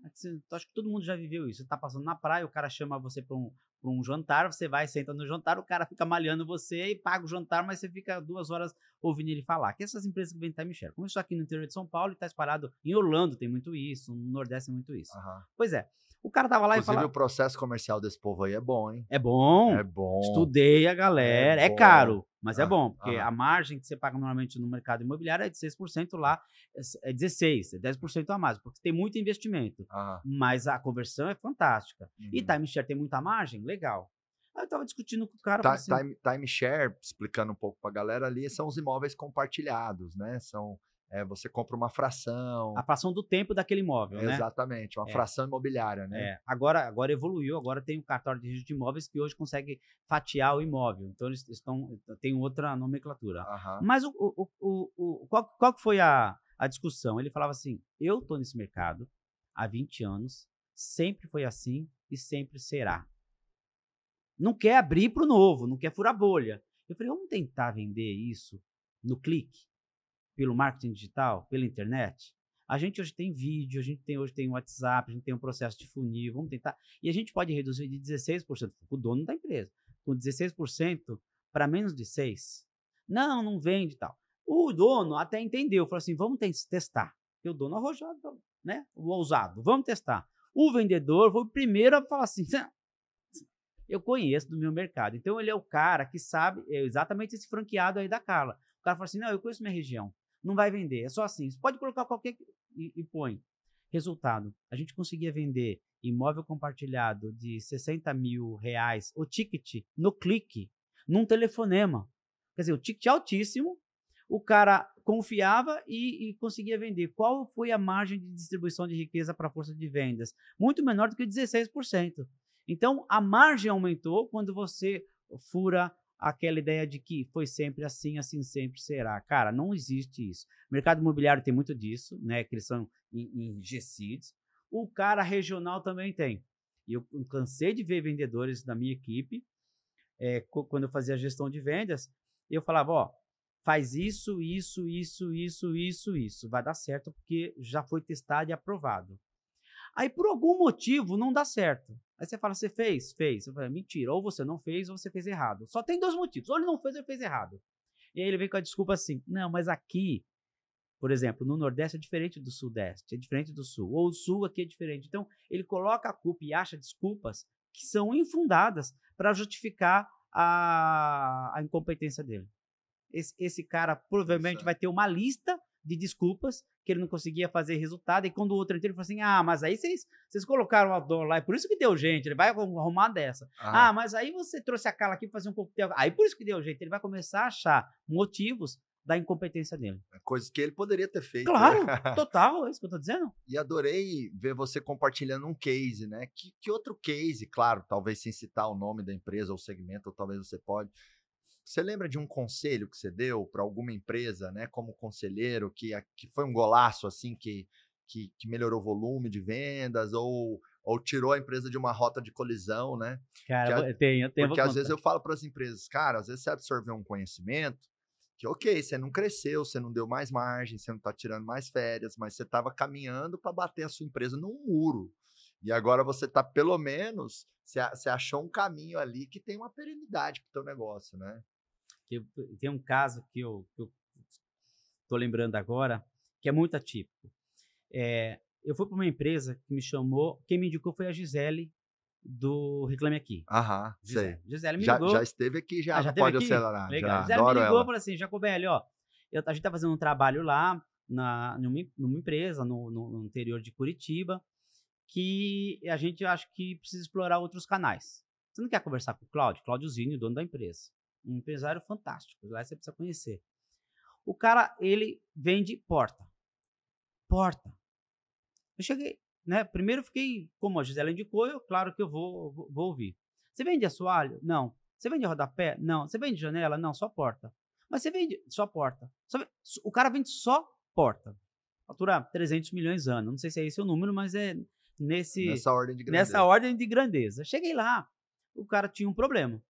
Acho que todo mundo já viveu isso. Você tá passando na praia, o cara chama você para um, pra um jantar, você vai, senta no jantar, o cara fica malhando você e paga o jantar, mas você fica duas horas ouvindo ele falar. Que essas empresas que vendem timeshare. Começou aqui no interior de São Paulo e está espalhado em Orlando, tem muito isso, no Nordeste tem muito isso.
Uhum.
Pois é. O cara tava lá
Inclusive,
e falava.
o processo comercial desse povo aí é bom, hein?
É bom.
É bom.
Estudei a galera. É,
É
caro, mas é
Ah,
bom, porque
ah.
a margem que você paga normalmente no mercado imobiliário é de 6%, lá é 16%, é 10% a mais, porque tem muito investimento.
Aham.
Mas a conversão é fantástica. E
Uhum.
timeshare tem muita margem? Legal. Aí eu tava discutindo com o cara. Falei assim,
Time, timeshare, explicando um pouco para a galera ali, são os imóveis compartilhados, né? São, é, você compra uma fração.
a fração do tempo daquele imóvel, né?
Exatamente, uma
É.
fração imobiliária, né?
É, agora, agora evoluiu, agora tem o cartório de registro de imóveis que hoje consegue fatiar o imóvel. Então eles estão tem outra nomenclatura.
Aham.
Mas o, o, o, o- qual, qual foi a, a discussão? Ele falava assim: eu estou nesse mercado há 20 anos, sempre foi assim e sempre será. Não quer abrir para o novo, não quer furar bolha. Eu falei: vamos tentar vender isso no clique, pelo marketing digital, pela internet. A gente hoje tem vídeo, a gente tem, hoje tem WhatsApp, a gente tem um processo de funil, vamos tentar. E a gente pode reduzir de 16%, o dono da empresa, com 16% para menos de 6%. Não, não vende e tal. O dono até entendeu, falou assim: vamos tes- testar. Porque o dono arrojado, né? O ousado, vamos testar. O vendedor foi o primeiro a falar assim: "Não, eu conheço do meu mercado. Então ele é o cara que sabe é exatamente esse franqueado aí da Carla. O cara fala assim: não, eu conheço minha região. Não vai vender. É só assim. Você pode colocar qualquer e, e põe. Resultado: a gente conseguia vender imóvel compartilhado de 60 mil reais, o ticket no clique, num telefonema. Quer dizer, o ticket altíssimo, o cara confiava e, e conseguia vender. Qual foi a margem de distribuição de riqueza para a força de vendas? Muito menor do que 16%. Então, a margem aumentou quando você fura aquela ideia de que foi sempre assim, assim sempre será. Cara, não existe isso. O mercado imobiliário tem muito disso, né? Que eles são em. O cara regional também tem. Eu cansei de ver vendedores da minha equipe, é, quando eu fazia a gestão de vendas, eu falava, ó, faz isso, isso, isso, isso, isso, isso. Vai dar certo porque já foi testado e aprovado. Aí, por algum motivo, não dá certo. Aí você fala, você fez? Fez. Eu falei, mentira, ou você não fez ou você fez errado. Só tem dois motivos. Ou ele não fez ou ele fez errado. E aí ele vem com a desculpa assim, não, mas aqui, por exemplo, no Nordeste é diferente do Sudeste, é diferente do Sul. Ou o Sul aqui é diferente. Então, ele coloca a culpa e acha desculpas que são infundadas para justificar a, a incompetência dele. Esse, esse cara provavelmente
é.
vai ter uma lista de desculpas, que ele não conseguia fazer resultado, e quando o outro entrou, ele falou assim, ah, mas aí vocês, vocês colocaram a dor lá, e por isso que deu gente, ele vai arrumar dessa. Ah. ah, mas aí você trouxe a Carla aqui para fazer um coquetel, aí por isso que deu jeito, ele vai começar a achar motivos da incompetência dele.
É coisas que ele poderia ter feito.
Claro, né? total, é isso que eu tô dizendo.
E adorei ver você compartilhando um case, né? Que, que outro case, claro, talvez sem citar o nome da empresa ou segmento, ou talvez você pode. Você lembra de um conselho que você deu para alguma empresa, né, como conselheiro, que, que foi um golaço assim, que, que, que melhorou o volume de vendas ou ou tirou a empresa de uma rota de colisão, né?
Cara, eu tenho, eu tenho.
Porque às vezes eu falo para as empresas, cara, às vezes você absorveu um conhecimento que ok, você não cresceu, você não deu mais margem, você não está tirando mais férias, mas você estava caminhando para bater a sua empresa num muro. E agora você está, pelo menos, você achou um caminho ali que tem uma perenidade para o teu negócio, né?
Tem um caso que eu, estou lembrando agora, que é muito atípico. É, eu fui para uma empresa que me chamou, quem me indicou foi a Gisele, do Reclame Aqui.
Aham,
Gisele.
sei.
Gisele me
já,
ligou.
Já esteve aqui, já, ah, já pode aqui? acelerar. Legal. Já,
Gisele
me
ligou
e
falou assim, Jacobelli, ó, eu, a gente tá fazendo um trabalho lá, na, numa, numa empresa, no, no, no, interior de Curitiba, que a gente acha que precisa explorar outros canais. Você não quer conversar com o Cláudio? Cláudio Zinho, dono da empresa. Um empresário fantástico, lá você precisa conhecer. O cara, ele vende porta. Porta. Eu cheguei, né? Primeiro fiquei, como a Gisela indicou, eu, claro que eu vou, vou, vou ouvir. Você vende assoalho? Não. Você vende rodapé? Não. Você vende janela? Não, só porta. Mas você vende só porta. Só, o cara vende só porta. Fatura 300 milhões ano. Não sei se é esse o número, mas é nesse
nessa ordem de grandeza.
Nessa ordem de grandeza. Cheguei lá, o cara tinha um problema.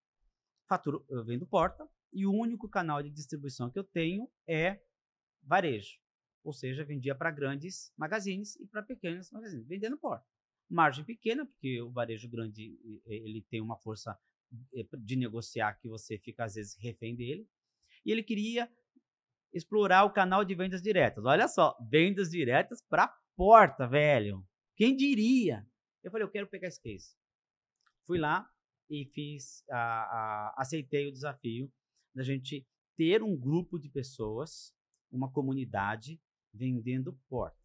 Fatura, eu vendo porta e o único canal de distribuição que eu tenho é varejo. Ou seja, vendia para grandes magazines e para pequenos magazines, vendendo porta. Margem pequena, porque o varejo grande ele tem uma força eh, de negociar que você fica às vezes refém dele. E ele queria explorar o canal de vendas diretas. Olha só, vendas diretas para porta, velho. Quem diria? Eu falei, eu quero pegar esse case. Fui lá e fiz, a, a, aceitei o desafio da gente ter um grupo de pessoas, uma comunidade vendendo porta.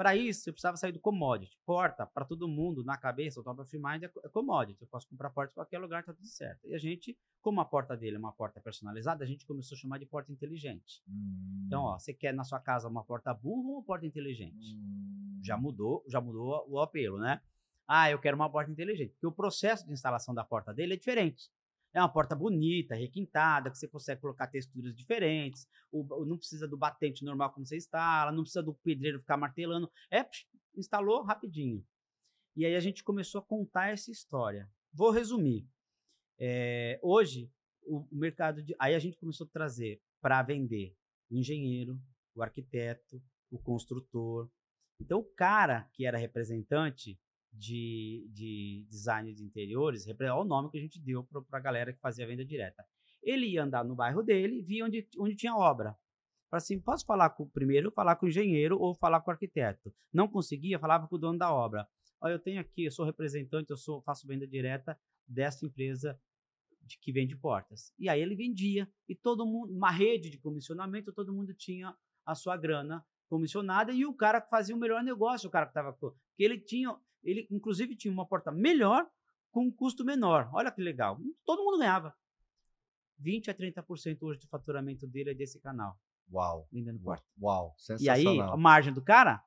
Para isso, eu precisava sair do commodity. Porta, para todo mundo, na cabeça, o top of mind é, é commodity. Eu posso comprar porta em qualquer lugar, tá tudo certo. E a gente, como a porta dele é uma porta personalizada, a gente começou a chamar de porta inteligente. Hum. Então, ó, você quer na sua casa uma porta burro ou porta inteligente? Hum. Já mudou, já mudou o apelo, né? Ah, eu quero uma porta inteligente. Porque o processo de instalação da porta dele é diferente. É uma porta bonita, requintada, que você consegue colocar texturas diferentes. O, não precisa do batente normal como você instala, não precisa do pedreiro ficar martelando. É, instalou rapidinho. E aí a gente começou a contar essa história. Vou resumir. É, hoje, o, o mercado de. Aí a gente começou a trazer para vender o engenheiro, o arquiteto, o construtor. Então, o cara que era representante, de, de design de interiores, olha o nome que a gente deu para a galera que fazia venda direta. Ele ia andar no bairro dele, via onde, onde tinha obra. Para assim, posso falar com primeiro, falar com o engenheiro ou falar com o arquiteto. Não conseguia, falava com o dono da obra. Olha, eu tenho aqui, eu sou representante, eu sou, faço venda direta dessa empresa de, que vende portas. E aí ele vendia e todo mundo, uma rede de comissionamento, todo mundo tinha a sua grana comissionada e o cara fazia o melhor negócio, o cara que estava porque ele tinha ele, inclusive, tinha uma porta melhor com um custo menor. Olha que legal. Todo mundo ganhava. 20 a 30% hoje do faturamento dele é desse canal.
Uau.
Vendendo porta.
Uau,
sensacional. E aí, a margem do cara,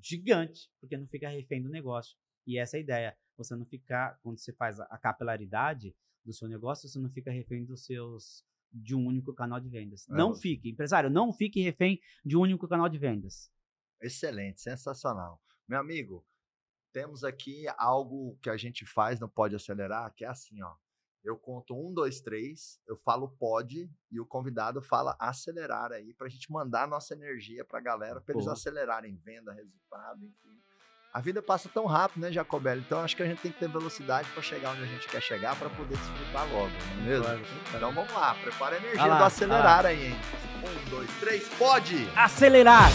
gigante, porque não fica refém do negócio. E essa é a ideia. Você não ficar, quando você faz a capilaridade do seu negócio, você não fica refém dos seus de um único canal de vendas. É. Não fique, empresário, não fique refém de um único canal de vendas.
Excelente, sensacional. Meu amigo, temos aqui algo que a gente faz no Pode Acelerar, que é assim, ó. Eu conto um, dois, três, eu falo pode e o convidado fala acelerar aí para a gente mandar nossa energia para a galera, para eles acelerarem venda, resultado, enfim. A vida passa tão rápido, né, Jacobelli? Então acho que a gente tem que ter velocidade para chegar onde a gente quer chegar para poder desfrutar logo, não é mesmo? Claro, então vamos lá, prepara a energia lá, do acelerar aí, hein? Um, dois, três, pode!
Acelerar!